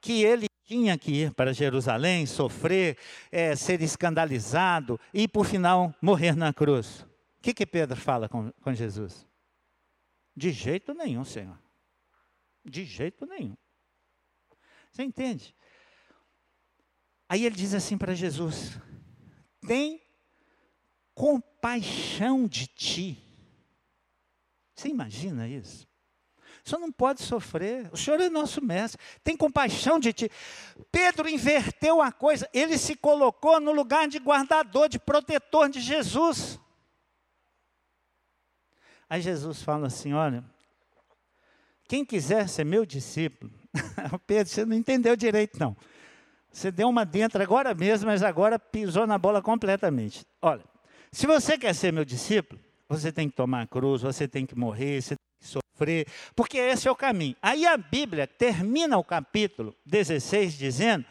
que ele tinha que ir para Jerusalém, sofrer, é, ser escandalizado e, por final, morrer na cruz. O que, que Pedro fala com, com Jesus? De jeito nenhum, Senhor. De jeito nenhum. Você entende? Aí ele diz assim para Jesus: tem compaixão de ti. Você imagina isso? O senhor não pode sofrer, o senhor é nosso mestre, tem compaixão de ti. Pedro inverteu a coisa, ele se colocou no lugar de guardador, de protetor de Jesus. Aí Jesus fala assim: olha, quem quiser ser meu discípulo, Pedro, você não entendeu direito, não. Você deu uma dentro agora mesmo, mas agora pisou na bola completamente. Olha, se você quer ser meu discípulo, você tem que tomar a cruz, você tem que morrer, você tem sofrer, porque esse é o caminho. Aí a Bíblia termina o capítulo 16 dizendo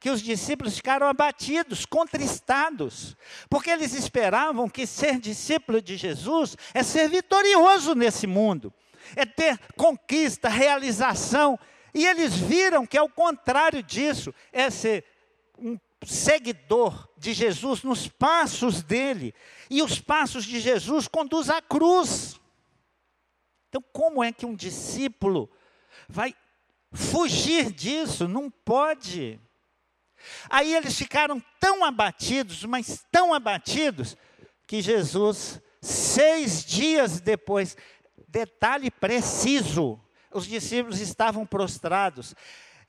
que os discípulos ficaram abatidos, contristados, porque eles esperavam que ser discípulo de Jesus é ser vitorioso nesse mundo, é ter conquista, realização, e eles viram que, ao contrário disso, é ser um seguidor de Jesus nos passos dele, e os passos de Jesus conduz à cruz. Então, como é que um discípulo vai fugir disso? Não pode. Aí eles ficaram tão abatidos, mas tão abatidos, que Jesus, seis dias depois, detalhe preciso, os discípulos estavam prostrados,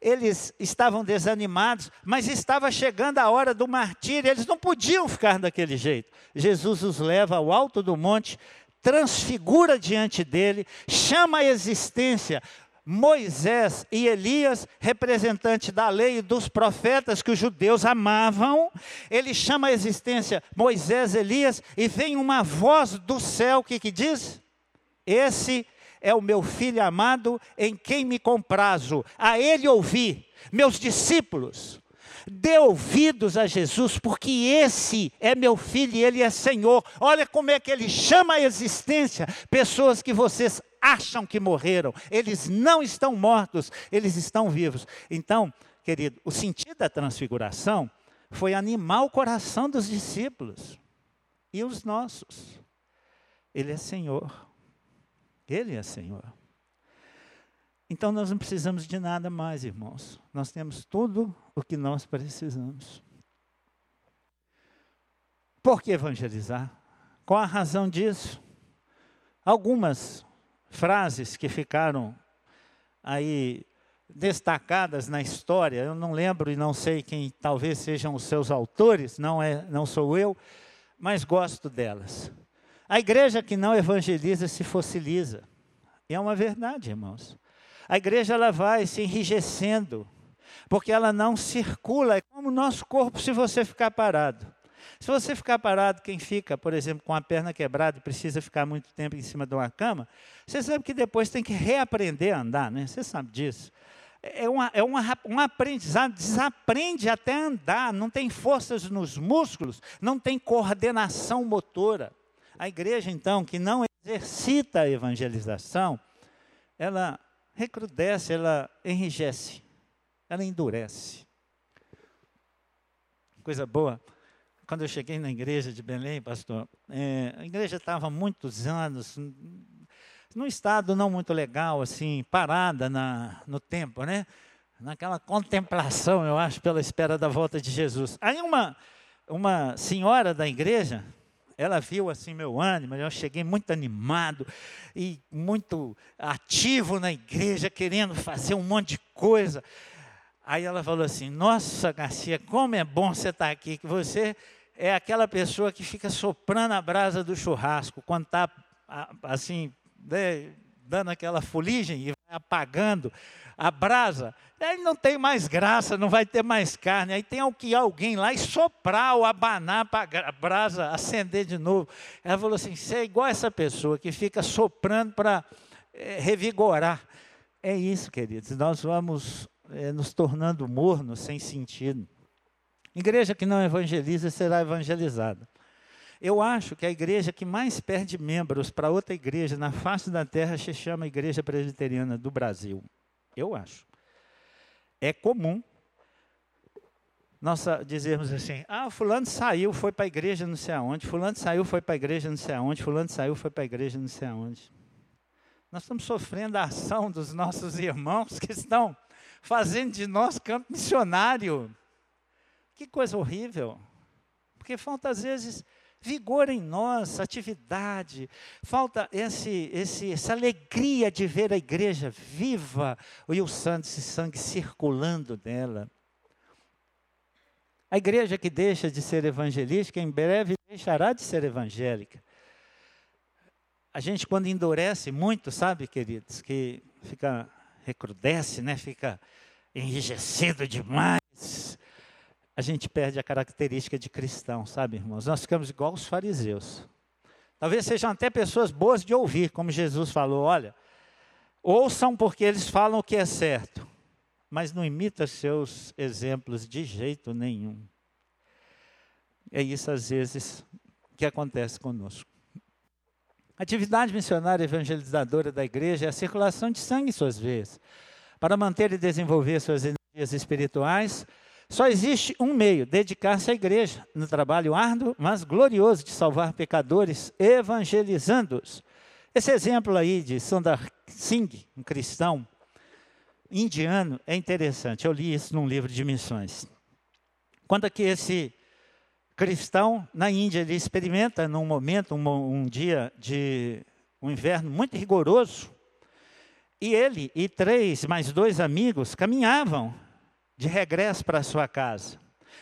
eles estavam desanimados, mas estava chegando a hora do martírio, eles não podiam ficar daquele jeito. Jesus os leva ao alto do monte, transfigura diante dele, chama a existência Moisés e Elias, representante da lei e dos profetas que os judeus amavam, ele chama a existência Moisés, Elias, e vem uma voz do céu que, que diz: Esse é o meu filho amado em quem me comprazo, a ele ouvi, meus discípulos. Dê ouvidos a Jesus, porque esse é meu filho e ele é Senhor. Olha como é que ele chama a existência pessoas que vocês acham que morreram. Eles não estão mortos, eles estão vivos. Então, querido, o sentido da transfiguração foi animar o coração dos discípulos e os nossos. Ele é Senhor. Ele é Senhor. Então nós não precisamos de nada mais, irmãos. Nós temos tudo o que nós precisamos. Por que evangelizar? Qual a razão disso? Algumas frases que ficaram aí destacadas na história, eu não lembro e não sei quem talvez sejam os seus autores, não é, não sou eu, mas gosto delas. A igreja que não evangeliza se fossiliza. E é uma verdade, irmãos. A igreja ela vai se enrijecendo, porque ela não circula. É como o nosso corpo se você ficar parado. Se você ficar parado, quem fica, por exemplo, com a perna quebrada e precisa ficar muito tempo em cima de uma cama, você sabe que depois tem que reaprender a andar, né? Você sabe disso. É, uma, é uma, um aprendizado, desaprende até andar, não tem forças nos músculos, não tem coordenação motora. A igreja, então, que não exercita a evangelização, ela recrudesce, ela enrijece, ela endurece. Coisa boa. Quando eu cheguei na igreja de Belém, pastor, é, a igreja estava muitos anos num estado não muito legal, assim, parada na, no tempo, né? Naquela contemplação, eu acho, pela espera da volta de Jesus. Aí uma, uma senhora da igreja, ela viu assim meu ânimo, eu cheguei muito animado e muito ativo na igreja, querendo fazer um monte de coisa. Aí ela falou assim: Nossa, Garcia, como é bom você estar aqui, que você é aquela pessoa que fica soprando a brasa do churrasco, quando está assim, né, dando aquela fuligem e apagando a brasa, aí não tem mais graça, não vai ter mais carne. Aí tem que alguém lá e soprar ou abanar para a brasa acender de novo. Ela falou assim: você é igual essa pessoa que fica soprando para é, revigorar. É isso, queridos, nós vamos é, nos tornando mornos, sem sentido. Igreja que não evangeliza será evangelizada. Eu acho que a igreja que mais perde membros para outra igreja na face da terra se chama Igreja Presbiteriana do Brasil. Eu acho. É comum nós dizermos assim: ah, fulano saiu, foi para a igreja não sei aonde, fulano saiu, foi para a igreja não sei aonde, fulano saiu, foi para a igreja não sei aonde. Nós estamos sofrendo a ação dos nossos irmãos que estão fazendo de nós campo missionário. Que coisa horrível. Porque falta às vezes vigor em nós, atividade, falta esse, esse, essa alegria de ver a igreja viva e o santo esse sangue circulando nela. A igreja que deixa de ser evangelística, em breve deixará de ser evangélica. A gente, quando endurece muito, sabe, queridos, que fica, recrudesce, né? fica enrijecido demais, a gente perde a característica de cristão, sabe, irmãos? Nós ficamos igual os fariseus. Talvez sejam até pessoas boas de ouvir, como Jesus falou: olha, Ouçam porque eles falam o que é certo, mas não imita seus exemplos de jeito nenhum. É isso às vezes que acontece conosco. A atividade missionária evangelizadora da igreja é a circulação de sangue em suas veias. Para manter e desenvolver suas energias espirituais, só existe um meio: dedicar-se à igreja, no trabalho árduo, mas glorioso de salvar pecadores, evangelizando-os. Esse exemplo aí de Sundar Singh, um cristão indiano, é interessante. Eu li isso num livro de missões. Conta que esse cristão na Índia ele experimenta num momento, um, um dia de um inverno muito rigoroso, e ele e três mais dois amigos caminhavam de regresso para sua casa.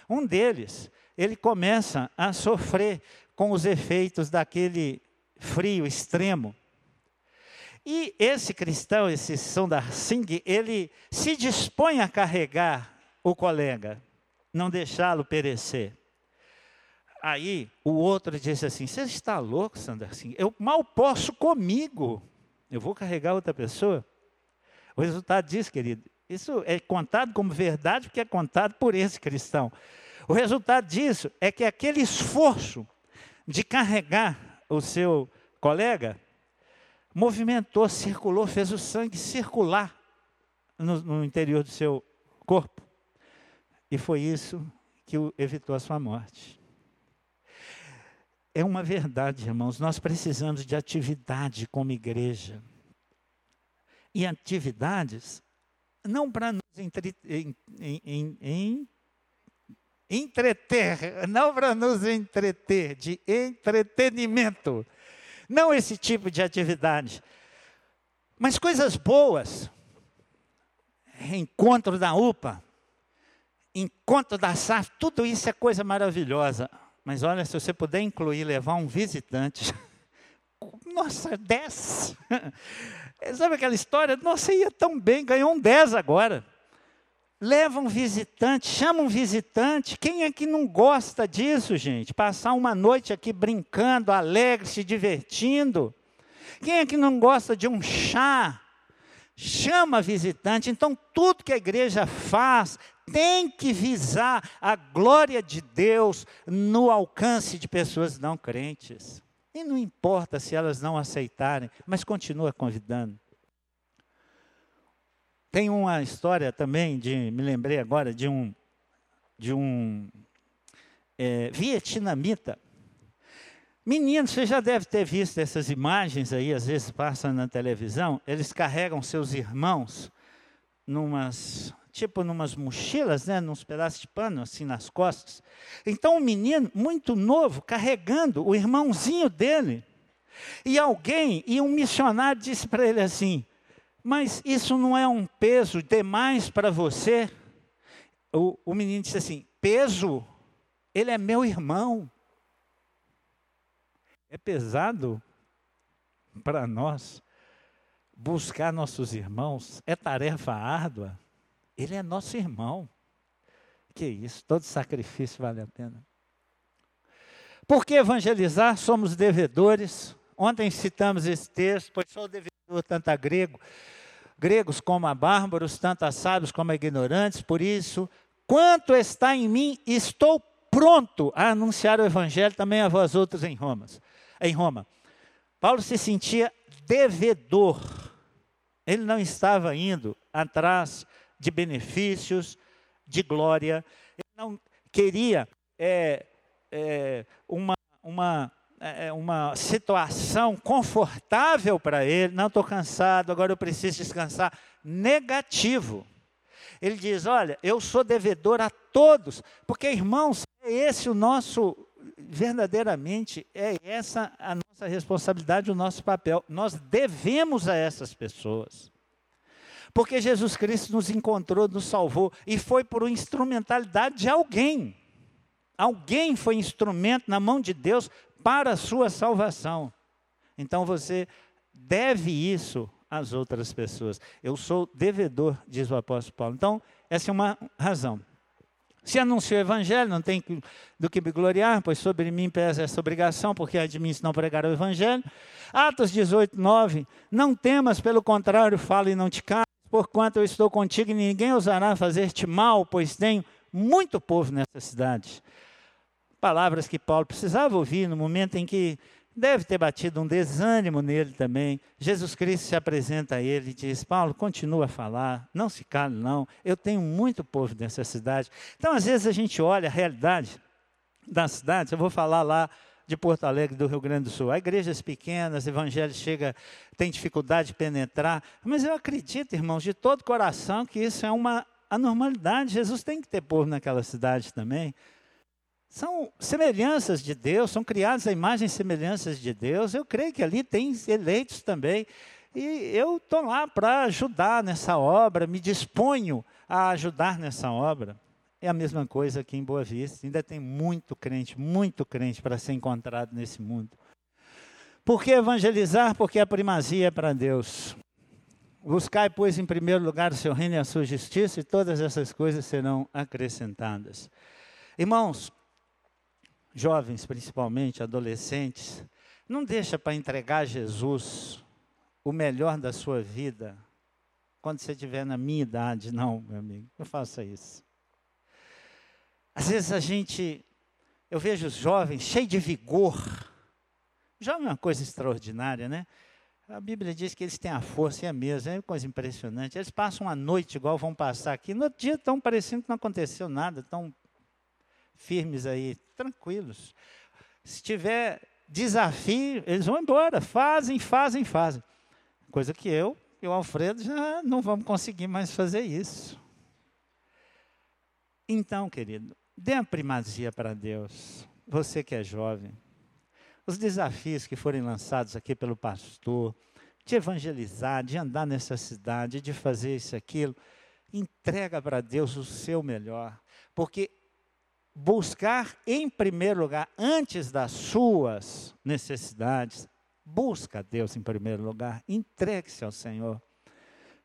Um deles, ele começa a sofrer com os efeitos daquele frio extremo. E esse cristão, esse Sundar Singh, ele se dispõe a carregar o colega, não deixá-lo perecer. Aí o outro disse assim: Você está louco, Sandra? Assim, eu mal posso comigo. Eu vou carregar outra pessoa? O resultado disso, querido, isso é contado como verdade porque é contado por esse cristão. O resultado disso é que aquele esforço de carregar o seu colega movimentou, circulou, fez o sangue circular no, no interior do seu corpo. E foi isso que evitou a sua morte é uma verdade, irmãos. Nós precisamos de atividade como igreja. E atividades não para nos entre, em, em, em, entreter, não para nos entreter, de entretenimento. Não esse tipo de atividade. Mas coisas boas. Encontro da UPA, encontro da SAF, tudo isso é coisa maravilhosa. Mas olha, se você puder incluir, levar um visitante, nossa, 10. Sabe aquela história? Nossa, ia tão bem, ganhou um 10 agora. Leva um visitante, chama um visitante. Quem é que não gosta disso, gente? Passar uma noite aqui brincando, alegre, se divertindo. Quem é que não gosta de um chá? Chama visitante. Então, tudo que a igreja faz tem que visar a glória de Deus no alcance de pessoas não crentes. E não importa se elas não aceitarem, mas continua convidando. Tem uma história também de, me lembrei agora de um de um é, vietnamita. Menino, você já deve ter visto essas imagens aí, às vezes passam na televisão. Eles carregam seus irmãos numas tipo numas mochilas, né, nos pedaços de pano assim nas costas. Então um menino muito novo carregando o irmãozinho dele. E alguém, e um missionário disse para ele assim: "Mas isso não é um peso demais para você?" O, o menino disse assim: "Peso? Ele é meu irmão." É pesado para nós buscar nossos irmãos, é tarefa árdua. Ele é nosso irmão. Que isso, todo sacrifício vale a pena. Por que evangelizar? Somos devedores. Ontem citamos esse texto, pois sou devedor tanto a grego, gregos como a bárbaros, tanto a sábios como a ignorantes, por isso, quanto está em mim, estou pronto a anunciar o evangelho também a vós outros em Roma. Em Roma. Paulo se sentia devedor. Ele não estava indo atrás de benefícios, de glória. Ele não queria é, é, uma, uma, é, uma situação confortável para ele. Não estou cansado, agora eu preciso descansar. Negativo. Ele diz: Olha, eu sou devedor a todos, porque irmãos, é esse o nosso, verdadeiramente, é essa a nossa responsabilidade, o nosso papel. Nós devemos a essas pessoas. Porque Jesus Cristo nos encontrou, nos salvou, e foi por instrumentalidade de alguém. Alguém foi instrumento na mão de Deus para a sua salvação. Então você deve isso às outras pessoas. Eu sou devedor, diz o apóstolo Paulo. Então, essa é uma razão. Se anuncio o evangelho, não tem do que me gloriar, pois sobre mim pesa essa obrigação, porque é de mim se não pregar o evangelho. Atos 18, 9. Não temas, pelo contrário, fala e não te cales, porquanto eu estou contigo e ninguém ousará fazer-te mal, pois tenho muito povo nessa cidade. Palavras que Paulo precisava ouvir no momento em que deve ter batido um desânimo nele também. Jesus Cristo se apresenta a ele e diz: Paulo, continua a falar, não se cale, não. Eu tenho muito povo nessa cidade. Então, às vezes, a gente olha a realidade das cidades. Eu vou falar lá de Porto Alegre, do Rio Grande do Sul. Há igrejas pequenas, evangelhos chega, tem dificuldade de penetrar. Mas eu acredito, irmãos, de todo coração, que isso é uma anormalidade. Jesus tem que ter povo naquela cidade também. São semelhanças de Deus, são criados a imagem e semelhanças de Deus. Eu creio que ali tem eleitos também. E eu estou lá para ajudar nessa obra, me disponho a ajudar nessa obra. É a mesma coisa aqui em Boa Vista. Ainda tem muito crente, muito crente para ser encontrado nesse mundo. Por que evangelizar? Porque a primazia é para Deus. Buscai, pois, em primeiro lugar o seu reino e a sua justiça, e todas essas coisas serão acrescentadas. Irmãos, jovens principalmente, adolescentes, não deixa para entregar a Jesus o melhor da sua vida quando você estiver na minha idade, não, meu amigo, não faça isso. Às vezes a gente, eu vejo os jovens cheios de vigor. Jovem é uma coisa extraordinária, né? A Bíblia diz que eles têm a força, e é mesmo, é uma coisa impressionante. Eles passam a noite igual vão passar aqui, no outro dia estão parecendo que não aconteceu nada, estão firmes aí, tranquilos. Se tiver desafio, eles vão embora, fazem, fazem, fazem. Coisa que eu e o Alfredo já não vamos conseguir mais fazer isso. Então, querido, dê a primazia para Deus. Você que é jovem, os desafios que forem lançados aqui pelo pastor, de evangelizar, de andar nessa cidade, de fazer isso, aquilo, entrega para Deus o seu melhor, porque buscar em primeiro lugar, antes das suas necessidades, busca Deus em primeiro lugar, entregue-se ao Senhor.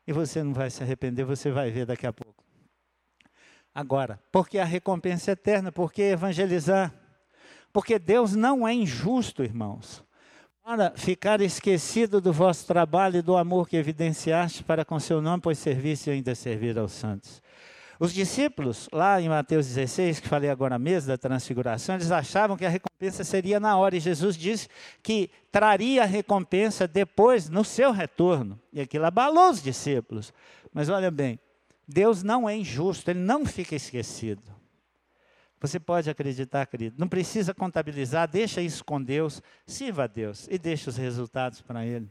E você não vai se arrepender, você vai ver daqui a pouco. Agora, porque a recompensa é eterna, porque evangelizar? Porque Deus não é injusto, irmãos, para ficar esquecido do vosso trabalho e do amor que evidenciaste para com seu nome, pois serviste e ainda servir aos santos. Os discípulos, lá em Mateus 16, que falei agora mesmo, da transfiguração, eles achavam que a recompensa seria na hora, e Jesus disse que traria a recompensa depois, no seu retorno. E aquilo abalou os discípulos. Mas olha bem, Deus não é injusto, ele não fica esquecido. Você pode acreditar, querido, não precisa contabilizar, deixa isso com Deus, sirva a Deus e deixa os resultados para Ele.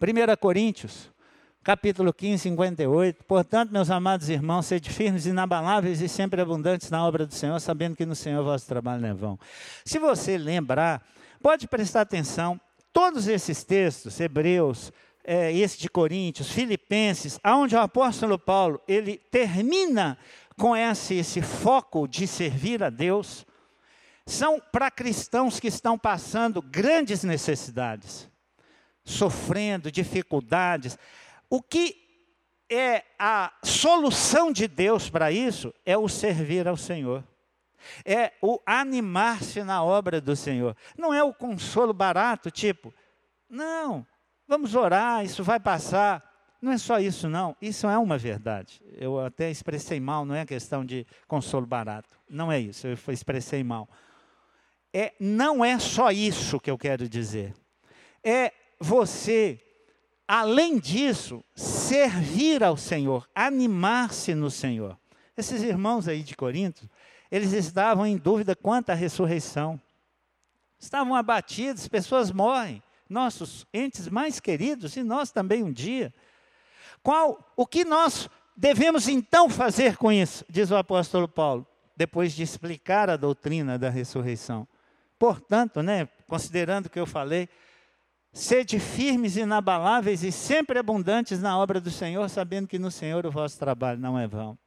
1 Coríntios capítulo 15, 58. Portanto, meus amados irmãos, sede firmes, inabaláveis e sempre abundantes na obra do Senhor, sabendo que no Senhor vosso trabalho não é vão. Se você lembrar, pode prestar atenção, todos esses textos, Hebreus, é, esse de Coríntios, Filipenses, aonde o apóstolo Paulo, ele termina com esse, esse foco de servir a Deus, são para cristãos que estão passando grandes necessidades, sofrendo dificuldades, o que é a solução de Deus para isso é o servir ao Senhor. É o animar-se na obra do Senhor. Não é o consolo barato, tipo, não, vamos orar, isso vai passar. Não é só isso, não. Isso é uma verdade. Eu até expressei mal, não é questão de consolo barato. Não é isso, eu expressei mal. É, não é só isso que eu quero dizer. É você além disso, servir ao Senhor, animar-se no Senhor. Esses irmãos aí de Corinto, eles estavam em dúvida quanto à ressurreição. Estavam abatidos, pessoas morrem, nossos entes mais queridos e nós também um dia. Qual o que nós devemos então fazer com isso? Diz o apóstolo Paulo, depois de explicar a doutrina da ressurreição. Portanto, né, considerando o que eu falei, Sede firmes, inabaláveis e sempre abundantes na obra do Senhor, sabendo que no Senhor o vosso trabalho não é vão.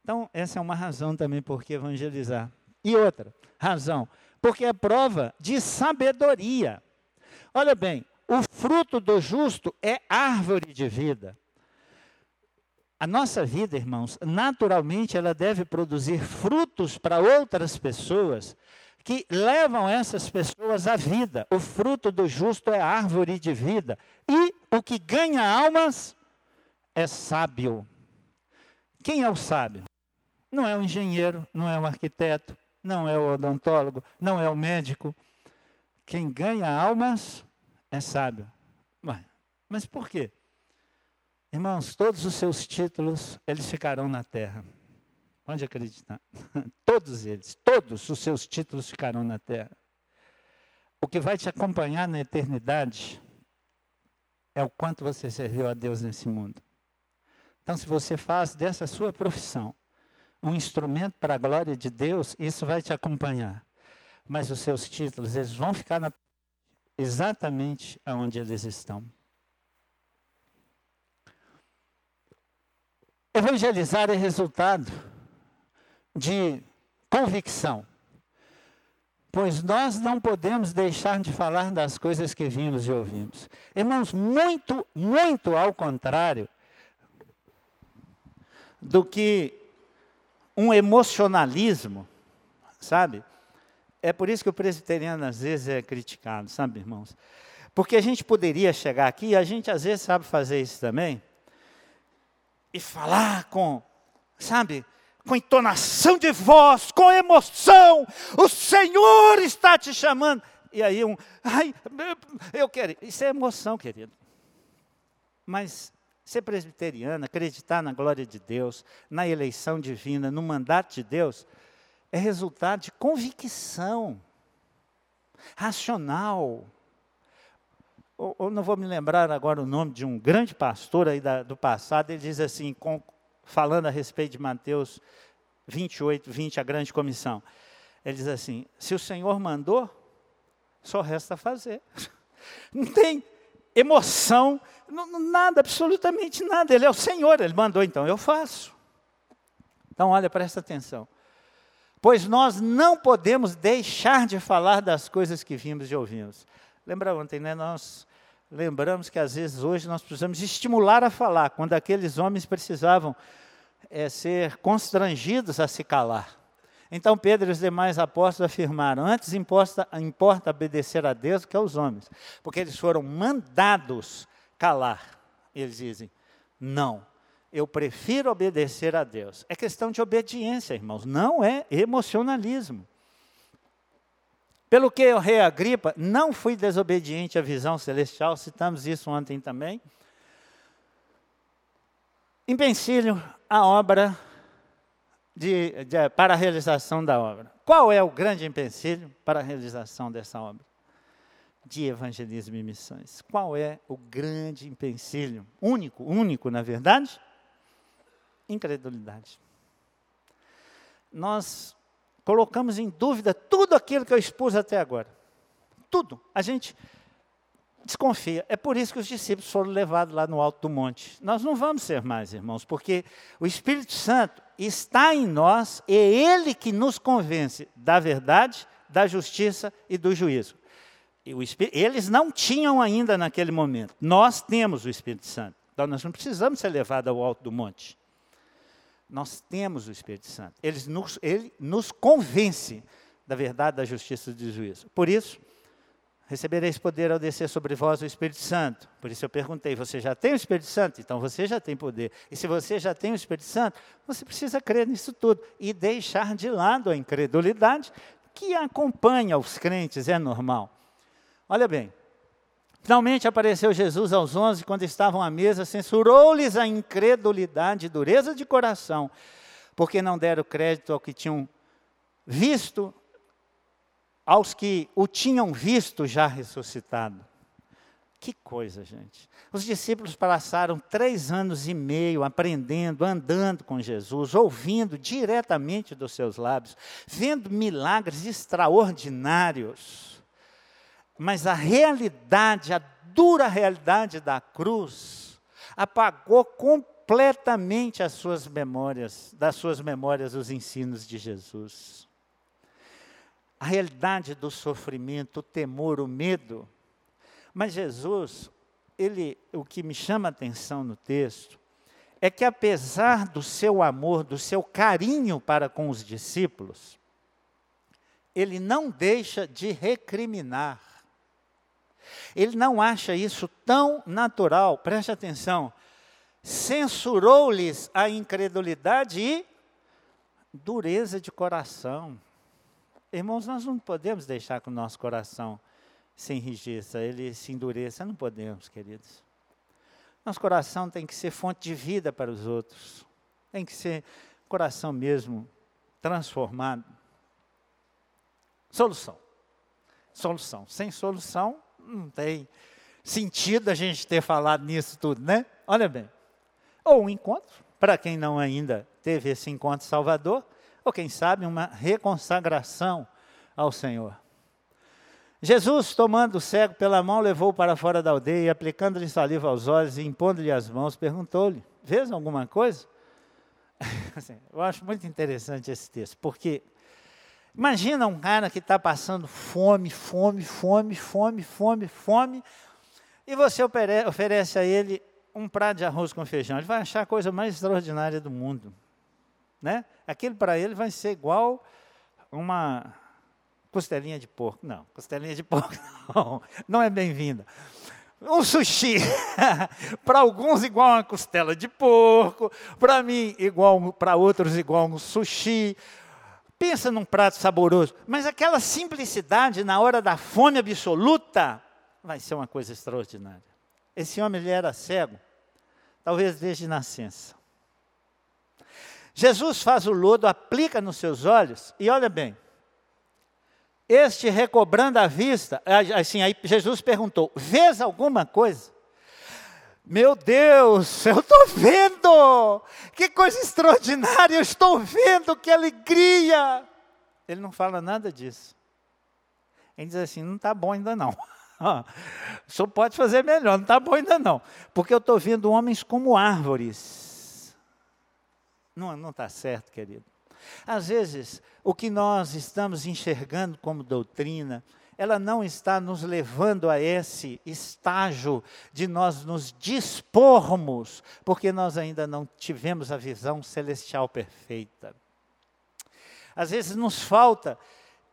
Então, essa é uma razão também por que evangelizar. E outra razão, porque é prova de sabedoria. Olha bem, o fruto do justo é árvore de vida. A nossa vida, irmãos, naturalmente ela deve produzir frutos para outras pessoas que levam essas pessoas à vida. O fruto do justo é árvore de vida. E o que ganha almas é sábio. Quem é o sábio? Não é o engenheiro, não é o arquiteto, não é o odontólogo, não é o médico. Quem ganha almas é sábio. Mas por quê? Irmãos, todos os seus títulos, eles ficarão na terra. Pode acreditar. Todos eles, todos os seus títulos ficarão na terra. O que vai te acompanhar na eternidade é o quanto você serviu a Deus nesse mundo. Então, se você faz dessa sua profissão um instrumento para a glória de Deus, isso vai te acompanhar. Mas os seus títulos, eles vão ficar na, exatamente onde eles estão. Evangelizar é resultado de convicção. Pois nós não podemos deixar de falar das coisas que vimos e ouvimos. Irmãos, muito, muito ao contrário do que um emocionalismo, sabe? É por isso que o presbiteriano às vezes é criticado, sabe, irmãos? Porque a gente poderia chegar aqui, e a gente às vezes sabe fazer isso também, e falar com, sabe, com entonação de voz, com emoção, o Senhor está te chamando. E aí um, ai, eu quero. Isso é emoção, querido. Mas ser presbiteriano, acreditar na glória de Deus, na eleição divina, no mandato de Deus, é resultado de convicção racional. Eu, não vou me lembrar agora o nome de um grande pastor aí da, do passado, ele diz assim, com, falando a respeito de Mateus 28, 20, a grande comissão. Ele diz assim: se o Senhor mandou, só resta fazer. Não tem emoção, nada, absolutamente nada. Ele é o Senhor, ele mandou, então eu faço. Então, olha, presta atenção. Pois nós não podemos deixar de falar das coisas que vimos e ouvimos. Lembra ontem, né? Nós lembramos que às vezes hoje nós precisamos estimular a falar, quando aqueles homens precisavam é, ser constrangidos a se calar. Então Pedro e os demais apóstolos afirmaram: antes importa, importa obedecer a Deus que aos homens, porque eles foram mandados calar. Eles dizem: não, eu prefiro obedecer a Deus. É questão de obediência, irmãos, não é emocionalismo. Pelo que o rei Agripa, não fui desobediente à visão celestial, citamos isso ontem também. Empecilho a obra de, de, para a realização da obra. Qual é o grande empecilho para a realização dessa obra? De evangelismo e missões. Qual é o grande empecilho? Único, único, na verdade? Incredulidade. Nós colocamos em dúvida tudo aquilo que eu expus até agora. Tudo. A gente desconfia. É por isso que os discípulos foram levados lá no alto do monte. Nós não vamos ser mais, irmãos, porque o Espírito Santo está em nós e é ele que nos convence da verdade, da justiça e do juízo. E eles não tinham ainda naquele momento. Nós temos o Espírito Santo. Então nós não precisamos ser levados ao alto do monte. Nós temos o Espírito Santo. Ele nos, ele nos convence da verdade, da justiça e do juízo. Por isso, recebereis poder ao descer sobre vós o Espírito Santo. Por isso eu perguntei: você já tem o Espírito Santo? Então você já tem poder. E se você já tem o Espírito Santo, você precisa crer nisso tudo e deixar de lado a incredulidade que acompanha os crentes, é normal. Olha bem, Finalmente apareceu Jesus aos onze, quando estavam à mesa, censurou-lhes a incredulidade e dureza de coração, porque não deram crédito ao que tinham visto, aos que o tinham visto já ressuscitado. Que coisa, gente. Os discípulos passaram três anos e meio aprendendo, andando com Jesus, ouvindo diretamente dos seus lábios, vendo milagres extraordinários mas a realidade, a dura realidade da cruz, apagou completamente as suas memórias, das suas memórias os ensinos de Jesus. A realidade do sofrimento, o temor, o medo. Mas Jesus, ele, o que me chama a atenção no texto, é que apesar do seu amor, do seu carinho para com os discípulos, ele não deixa de recriminar. Ele não acha isso tão natural, preste atenção. Censurou-lhes a incredulidade e dureza de coração. Irmãos, nós não podemos deixar que o nosso coração se enrijeça, ele se endureça, não podemos, queridos. Nosso coração tem que ser fonte de vida para os outros. Tem que ser coração mesmo transformado. Solução. Solução. Sem solução, não tem sentido a gente ter falado nisso tudo, né? Olha bem. Ou um encontro, para quem não ainda teve esse encontro Salvador, ou quem sabe uma reconsagração ao Senhor. Jesus, tomando o cego pela mão, levou para fora da aldeia aplicando-lhe saliva aos olhos e impondo-lhe as mãos, perguntou-lhe: Vês alguma coisa? Assim, eu acho muito interessante esse texto, porque imagina um cara que está passando fome, fome, fome, fome, fome, fome, e você oferece a ele um prato de arroz com feijão. Ele vai achar a coisa mais extraordinária do mundo. Né? Aquilo para ele vai ser igual uma Costelinha de porco. Não, costelinha de porco não, não é bem-vinda. Um sushi, para alguns igual uma costela de porco, para mim igual, para outros igual um sushi. Pensa num prato saboroso, mas aquela simplicidade na hora da fome absoluta vai ser uma coisa extraordinária. Esse homem ele era cego, talvez desde nascença. Jesus faz o lodo, aplica nos seus olhos e olha bem, este recobrando a vista, assim, aí Jesus perguntou: Vês alguma coisa? Meu Deus, eu estou vendo! Que coisa extraordinária, eu estou vendo, que alegria! Ele não fala nada disso. Ele diz assim: não está bom ainda não. o senhor pode fazer melhor, não está bom ainda não. Porque eu estou vendo homens como árvores. Não está certo, querido. Às vezes, o que nós estamos enxergando como doutrina, ela não está nos levando a esse estágio de nós nos dispormos, porque nós ainda não tivemos a visão celestial perfeita. Às vezes nos falta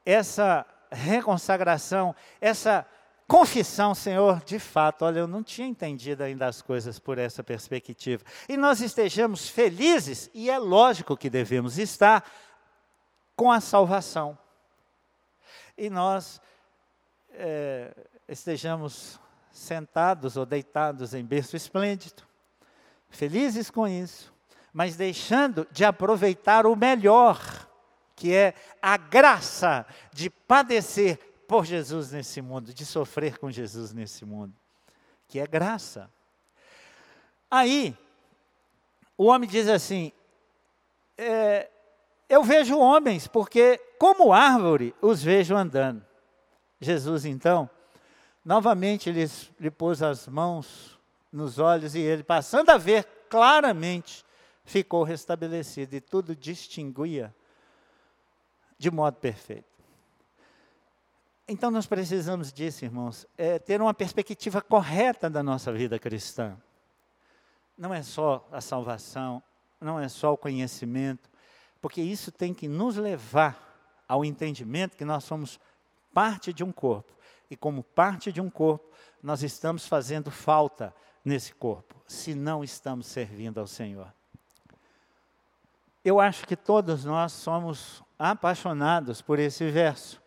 essa reconsagração, essa confissão, Senhor, de fato, olha, eu não tinha entendido ainda as coisas por essa perspectiva. E nós estejamos felizes, e é lógico que devemos estar, com a salvação. E nós é, estejamos sentados ou deitados em berço esplêndido, felizes com isso, mas deixando de aproveitar o melhor, que é a graça de padecer por Jesus nesse mundo, de sofrer com Jesus nesse mundo, que é graça. Aí, o homem diz assim: é, Eu vejo homens, porque como árvore os vejo andando. Jesus, então, novamente lhes, lhe pôs as mãos nos olhos e ele, passando a ver claramente, ficou restabelecido e tudo distinguia de modo perfeito. Então nós precisamos disso, irmãos, é ter uma perspectiva correta da nossa vida cristã. Não é só a salvação, não é só o conhecimento, porque isso tem que nos levar ao entendimento que nós somos parte de um corpo. E como parte de um corpo, nós estamos fazendo falta nesse corpo, se não estamos servindo ao Senhor. Eu acho que todos nós somos apaixonados por esse verso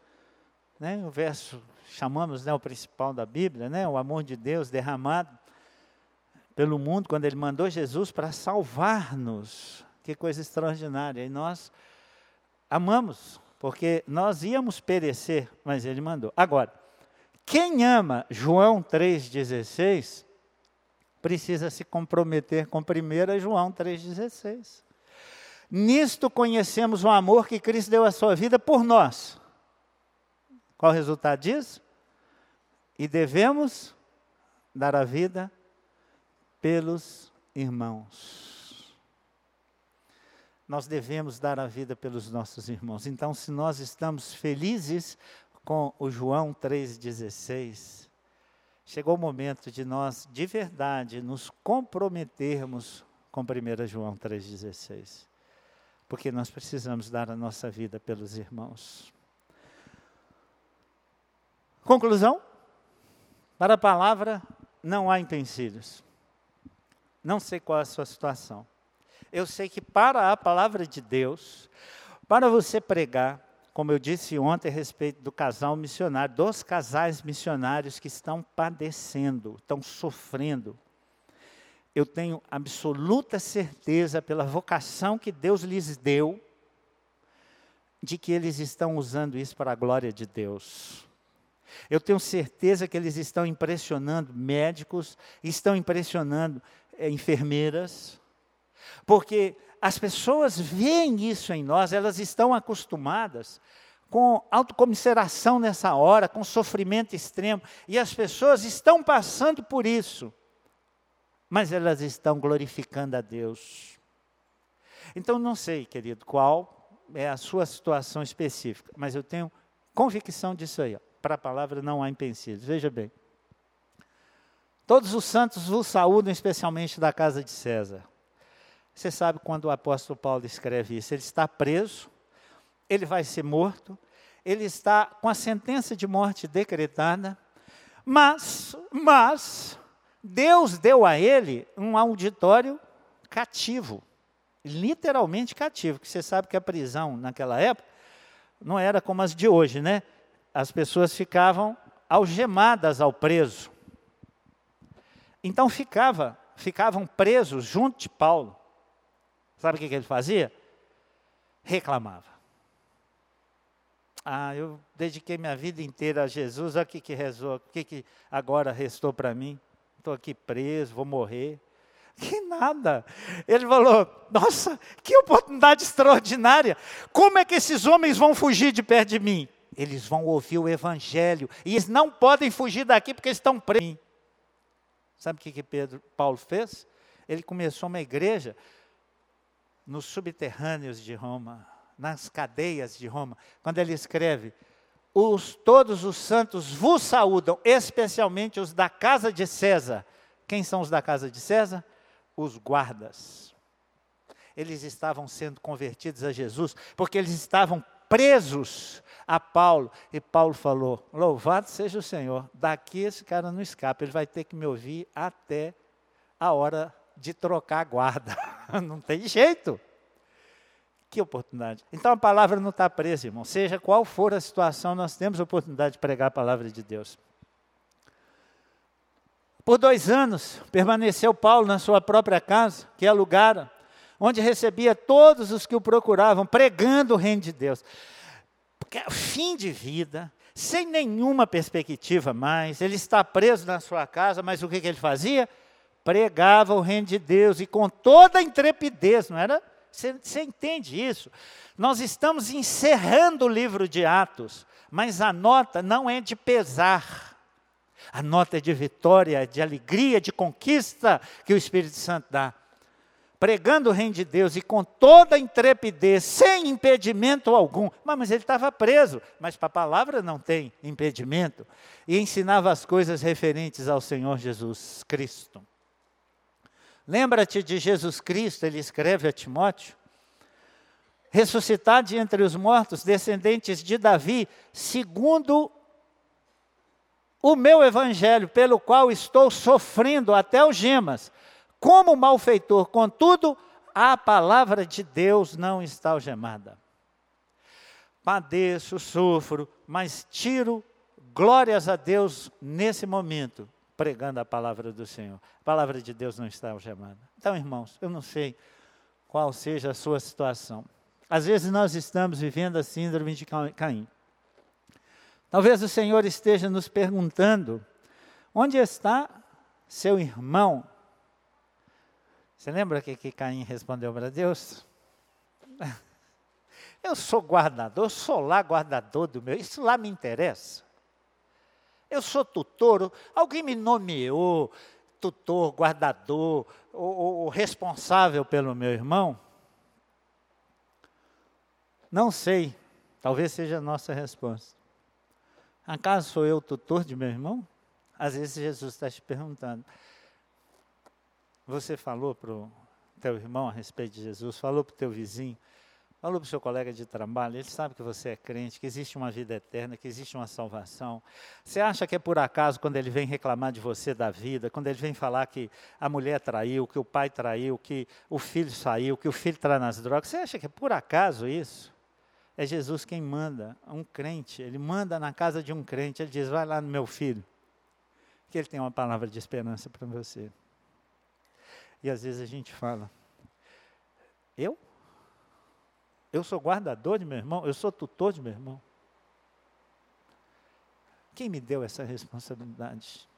né? O verso chamamos né, o principal da Bíblia, né? O amor de Deus derramado pelo mundo quando Ele mandou Jesus para salvar-nos. Que coisa extraordinária! E nós amamos, porque nós íamos perecer, mas Ele mandou. Agora, quem ama João 3,16 precisa se comprometer com 1 João 3,16. Nisto conhecemos o amor que Cristo deu a sua vida por nós. Qual o resultado disso? E devemos dar a vida pelos irmãos. Nós devemos dar a vida pelos nossos irmãos. Então, se nós estamos felizes com o João 3,16, chegou o momento de nós, de verdade, nos comprometermos com 1 João 3,16. Porque nós precisamos dar a nossa vida pelos irmãos. Conclusão? Para a palavra, não há empecilhos. Não sei qual é a sua situação. Eu sei que para a palavra de Deus, para você pregar, como eu disse ontem a respeito do casal missionário, dos casais missionários que estão padecendo, estão sofrendo, eu tenho absoluta certeza, pela vocação que Deus lhes deu, de que eles estão usando isso para a glória de Deus. Eu tenho certeza que eles estão impressionando médicos, estão impressionando é, enfermeiras, porque as pessoas veem isso em nós, elas estão acostumadas com autocomiseração nessa hora, com sofrimento extremo, e as pessoas estão passando por isso, mas elas estão glorificando a Deus. Então, não sei, querido, qual é a sua situação específica, mas eu tenho convicção disso aí. Para a palavra não há empecilhos. Veja bem. Todos os santos vos saúdam, especialmente da casa de César. Você sabe quando o apóstolo Paulo escreve isso? Ele está preso, ele vai ser morto, ele está com a sentença de morte decretada, mas, mas, Deus deu a ele um auditório cativo, literalmente cativo, que você sabe que a prisão naquela época não era como as de hoje, né? As pessoas ficavam algemadas ao preso. Então ficava, ficavam presos junto de Paulo. Sabe o que, ele fazia? Reclamava. Ah, eu dediquei minha vida inteira a Jesus, olha o que, que rezou, o que, que agora restou para mim. Estou aqui preso, vou morrer. Que nada. Ele falou: Nossa, que oportunidade extraordinária. Como é que esses homens vão fugir de perto de mim? Eles vão ouvir o Evangelho. E eles não podem fugir daqui porque estão presos. Sabe o que, que Pedro, Paulo fez? Ele começou uma igreja nos subterrâneos de Roma, nas cadeias de Roma. Quando ele escreve, os, todos os santos vos saúdam, especialmente os da casa de César. Quem são os da casa de César? Os guardas. Eles estavam sendo convertidos a Jesus, porque eles estavam presos a Paulo. E Paulo falou: Louvado seja o Senhor, daqui esse cara não escapa, ele vai ter que me ouvir até a hora de trocar a guarda. não tem jeito. Que oportunidade. Então a palavra não está presa, irmão. Seja qual for a situação, nós temos a oportunidade de pregar a palavra de Deus. Por dois anos, permaneceu Paulo na sua própria casa, que alugara, onde recebia todos os que o procuravam, pregando o reino de Deus fim de vida, sem nenhuma perspectiva mais, ele está preso na sua casa, mas o que, que ele fazia? Pregava o reino de Deus e com toda intrepidez, não era? Você, entende isso? Nós estamos encerrando o livro de Atos, mas a nota não é de pesar. A nota é de vitória, de alegria, de conquista que o Espírito Santo dá pregando o reino de Deus e com toda intrepidez, sem impedimento algum. Mas, mas ele estava preso, mas para a palavra não tem impedimento. E ensinava as coisas referentes ao Senhor Jesus Cristo. Lembra-te de Jesus Cristo, ele escreve a Timóteo, ressuscitado entre os mortos, descendentes de Davi, segundo o meu evangelho, pelo qual estou sofrendo até algemas como malfeitor. Contudo, a palavra de Deus não está algemada. Padeço, sofro, mas tiro glórias a Deus nesse momento, pregando a palavra do Senhor. A palavra de Deus não está algemada. Então, irmãos, eu não sei qual seja a sua situação. Às vezes nós estamos vivendo a síndrome de Caim. Talvez o Senhor esteja nos perguntando: onde está seu irmão você lembra que, que Caim respondeu para Deus? Eu sou guardador, sou lá guardador do meu, isso lá me interessa. Eu sou tutor, alguém me nomeou tutor, guardador, o, responsável pelo meu irmão? Não sei, talvez seja a nossa resposta. Acaso sou eu tutor de meu irmão? Às vezes Jesus está te perguntando. Você falou para o teu irmão a respeito de Jesus, falou para o teu vizinho, falou para o seu colega de trabalho, ele sabe que você é crente, que existe uma vida eterna, que existe uma salvação. Você acha que é por acaso quando ele vem reclamar de você da vida, quando ele vem falar que a mulher traiu, que o pai traiu, que o filho saiu, que o filho está nas drogas, você acha que é por acaso isso? É Jesus quem manda, um crente, ele manda na casa de um crente, ele diz: vai lá no meu filho, que ele tem uma palavra de esperança para você. E às vezes a gente fala: eu? Eu sou guardador de meu irmão? Eu sou tutor de meu irmão? Quem me deu essa responsabilidade?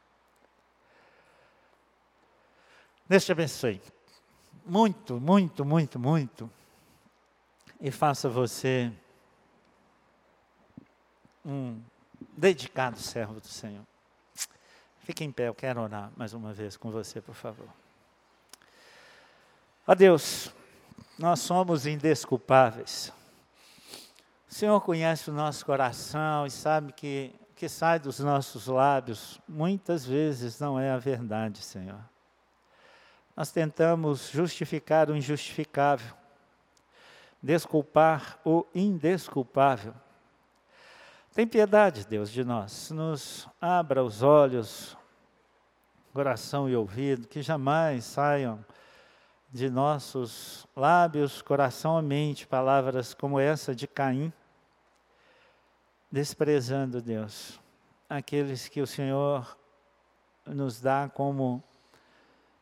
Deus te abençoe. Muito, muito, muito, muito. E faça você um dedicado servo do Senhor. Fique em pé, eu quero orar mais uma vez com você, por favor. Ó Deus, nós somos indesculpáveis. O Senhor conhece o nosso coração e sabe que o que sai dos nossos lábios muitas vezes não é a verdade, Senhor. Nós tentamos justificar o injustificável, desculpar o indesculpável. Tem piedade, Deus, de nós. Nos abra os olhos, coração e ouvido, que jamais saiam de nossos lábios, coração e mente, palavras como essa de Caim, desprezando Deus, aqueles que o Senhor nos dá como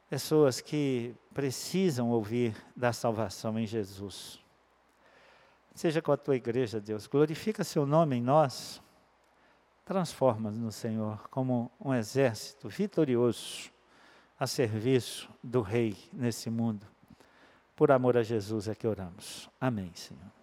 pessoas que precisam ouvir da salvação em Jesus. Seja com a tua igreja, Deus, glorifica seu nome em nós, transforma-nos no Senhor como um exército vitorioso a serviço do Rei nesse mundo. Por amor a Jesus é que oramos. Amém, Senhor.